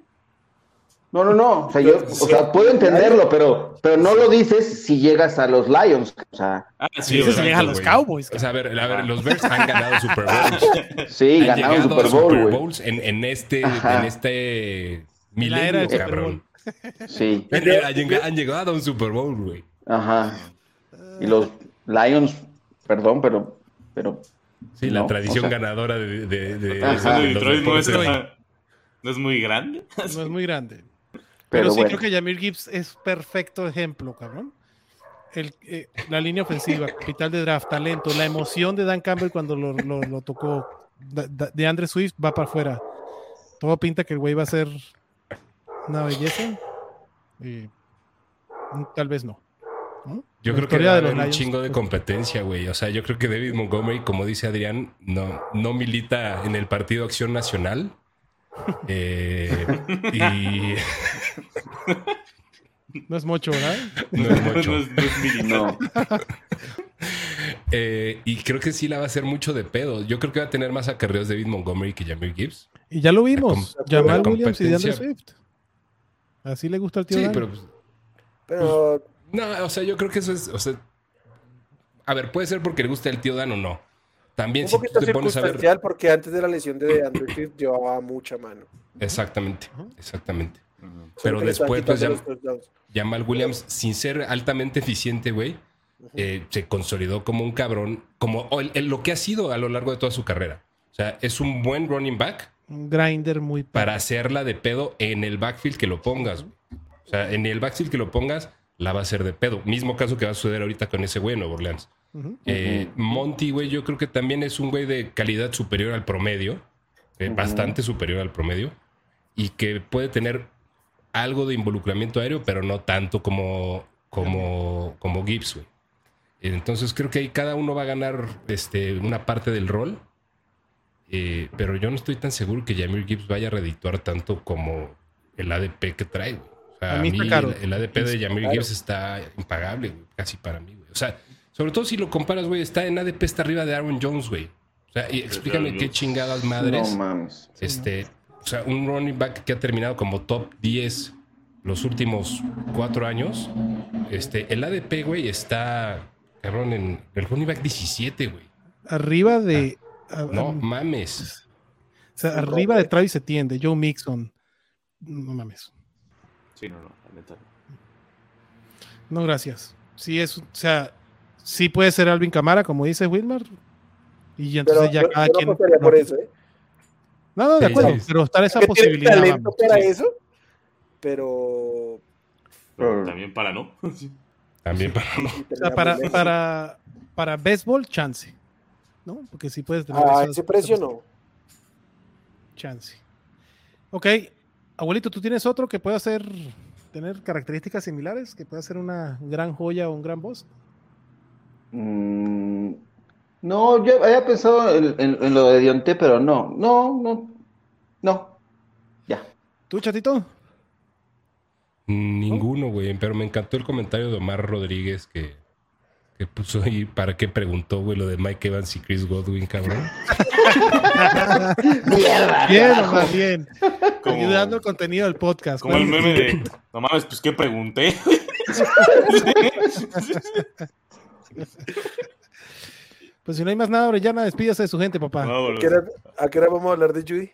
No, no, no. O sea, yo, o sea, puedo entenderlo, pero, pero no lo dices si llegas a los Lions. O sea, Ah, Sí, sí, eso o se sea, llega a los. Cowboys. O sea, a ver, a ver, los Bears han ganado Super Bowls. sí, han ganaron Super Bowl, Super. Bowls en, en este, Ajá. en este era milenio, cabrón. Sí, Han, llegado- a un Super Bowl, güey. ajá. Y los Lions, perdón, pero, pero Sí, la tradición o sea- ganadora de, de, de- Ajá. de Detroit no es, deportes. no es muy grande. No es muy grande. Pero, Pero sí bueno. creo que Jameer Gibbs es perfecto ejemplo, cabrón. El, eh, la línea ofensiva, capital de draft, talento, la emoción de Dan Campbell cuando lo, lo- lo tocó de Andre Swift va para afuera. Todo pinta que el güey va a ser una belleza. Y mm, tal vez no. ¿no? Yo La creo que de los un Lions, chingo de competencia, güey. O sea, yo creo que David Montgomery, como dice Adrián, no, no milita en el Partido Acción Nacional. Eh, y No es mucho, ¿verdad? no es mucho. No es- no es militar. no. Eh, y creo que sí la va a hacer mucho de pedo. Yo creo que va a tener más acarreos David Montgomery que Jameer Gibbs. Y ya lo vimos. Jamal Williams y DeAndre competencia- Swift. Así le gusta al tío Sí, Dan. pero pues, pero no, o sea, yo creo que eso es, o sea, a ver, puede ser porque le gusta el tío Dan o no. También un si poquito tú te pones a ver, porque antes de la lesión de Andrew Swift llevaba mucha mano. exactamente, exactamente. Pero después, pues, touchdowns. Jamal Williams, sin ser altamente eficiente, güey, eh, se consolidó como un cabrón, como o el- el- lo que ha sido a lo largo de toda su carrera. O sea, es un buen running back Un grinder muy para hacerla de pedo en el backfield que lo pongas. güey. O sea, en el backfield que lo pongas, la va a hacer de pedo. Mismo caso que va a suceder ahorita con ese güey en Nueva Orleans. Eh, Monty, güey, yo creo que también es un güey de calidad superior al promedio, eh, bastante superior al promedio, y que puede tener algo de involucramiento aéreo, pero no tanto como, como, como Gibbs, güey. Entonces creo que ahí cada uno va a ganar este, una parte del rol, eh, pero yo no estoy tan seguro que Jameer Gibbs vaya a redituar tanto como el ADP que trae, güey. O sea, A a mí el, el ADP de caro. Gibbs está impagable, güey, casi para mí, güey. O sea, sobre todo si lo comparas, güey, está en ADP, está arriba de Aaron Jones, güey. O sea, y explícame qué chingadas madres. No mames. este, o sea, un running back que ha terminado como top 10 los últimos cuatro años. Este, el ADP, güey, está, cabrón, en el running back 17, güey. Arriba de. a- No a- mames. o sea, arriba de Travis Etienne, de Joe Mixon. No mames. Sí, no, no, la neta. No, gracias. Sí, es. O sea, sí puede ser Alvin Camara, como dice Wilmar. Y Pero entonces ya yo, cada yo quien. apostaría por eso, ¿eh? No, no, de acuerdo. sí. Pero estar esa posibilidad. talento vamos. para Sí. eso, pero también para no. Sí. También para no. O sea, para, para, para béisbol, chance. ¿No? Porque sí puedes tener. a esa- ese precio no. Chance. Ok. Abuelito, ¿tú tienes otro que pueda hacer. Tener características similares? Que pueda ser una gran joya o un gran boss. Mm, no, yo había pensado en, en- en lo de Dionte, pero no, no, no, no. Ya. ¿Tú, chatito? Ninguno, güey. Pero me encantó el comentario de Omar Rodríguez que, que puso ahí para qué preguntó, güey, lo de Mike Evans y Chris Godwin, cabrón. bien, Omar, bien. Como- Ayudando el contenido del podcast. Como el Bueno, meme de, no mames, pues qué pregunté. Pues si no hay más nada, Orellana, despídase de su gente, papá. ¿A qué hora- ¿A qué hora vamos a hablar de Judy?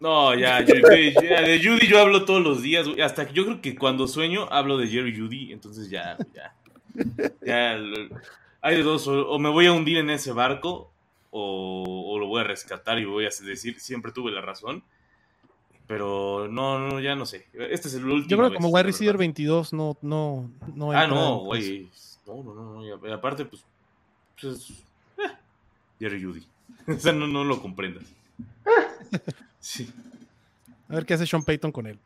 No, ya, yo- ya, de Judy yo hablo todos los días, güey. Hasta que yo creo que cuando sueño hablo de Jerry Judy, entonces ya, ya. Ya, hay de dos, o, o me voy a hundir en ese barco, o, o lo voy a rescatar y voy a decir, siempre tuve la razón. Pero no, no, ya no sé. Este es el último. Yo creo que como wide receiver 22 no, no, no Ah, no, güey. No, no, no, no. y aparte, pues. pues eh, Jerry Judy. o sea, no, no lo comprendas. Sí. A ver qué hace Sean Payton con él.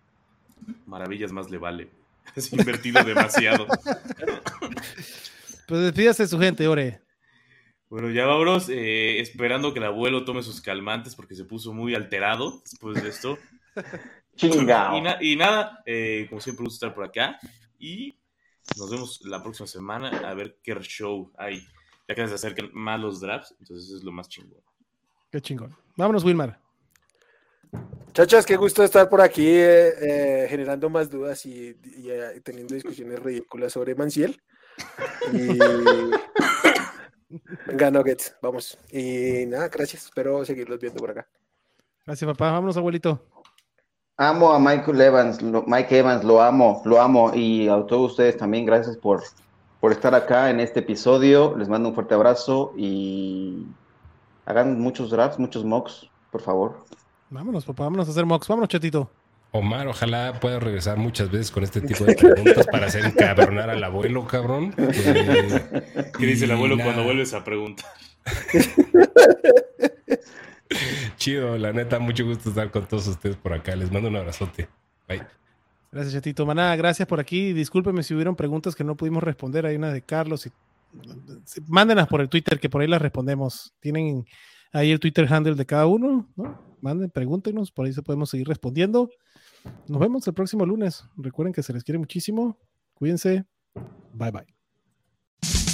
Maravillas más le vale. Has invertido demasiado. Pues despídase de su gente, Ore. Bueno, ya vámonos. eh, esperando que el abuelo tome sus calmantes porque se puso muy alterado después de esto. Chingao. Y, na- y nada, eh, como siempre, gusto estar por acá. Y nos vemos la próxima semana a ver qué show hay. Ya que se acercan más los drafts, entonces es lo más chingón. Qué chingón. Vámonos, Wilmar. Chachas, qué gusto estar por aquí eh, eh, generando más dudas y, y, eh, teniendo discusiones ridículas sobre Manciel. Y... Venga, Nuggets, vamos. Y nada, gracias. Espero seguirlos viendo por acá. Gracias, papá. Vámonos, abuelito. Amo a Michael Evans, lo- Mike Evans, lo amo, lo amo. Y a todos ustedes también, gracias por, por estar acá en este episodio. Les mando un fuerte abrazo y hagan muchos drafts, muchos mocks, por favor. Vámonos, papá. Vámonos a hacer mocks. Vámonos, chatito. Omar, ojalá pueda regresar muchas veces con este tipo de preguntas para hacer encabronar al abuelo, cabrón. Eh, ¿Qué dice el abuelo nada, cuando vuelves a preguntar? Chido, la neta, mucho gusto estar con todos ustedes por acá. Les mando un abrazote. Bye. Gracias, chatito. Maná, gracias por aquí. Discúlpeme si hubieron preguntas que no pudimos responder. Hay una de Carlos. Y... sí, Mándenlas por el Twitter, que por ahí las respondemos. Tienen ahí el Twitter handle de cada uno, ¿no? Manden, pregúntenos, por ahí se podemos seguir respondiendo. Nos vemos el próximo lunes. Recuerden que se les quiere muchísimo. Cuídense. Bye bye.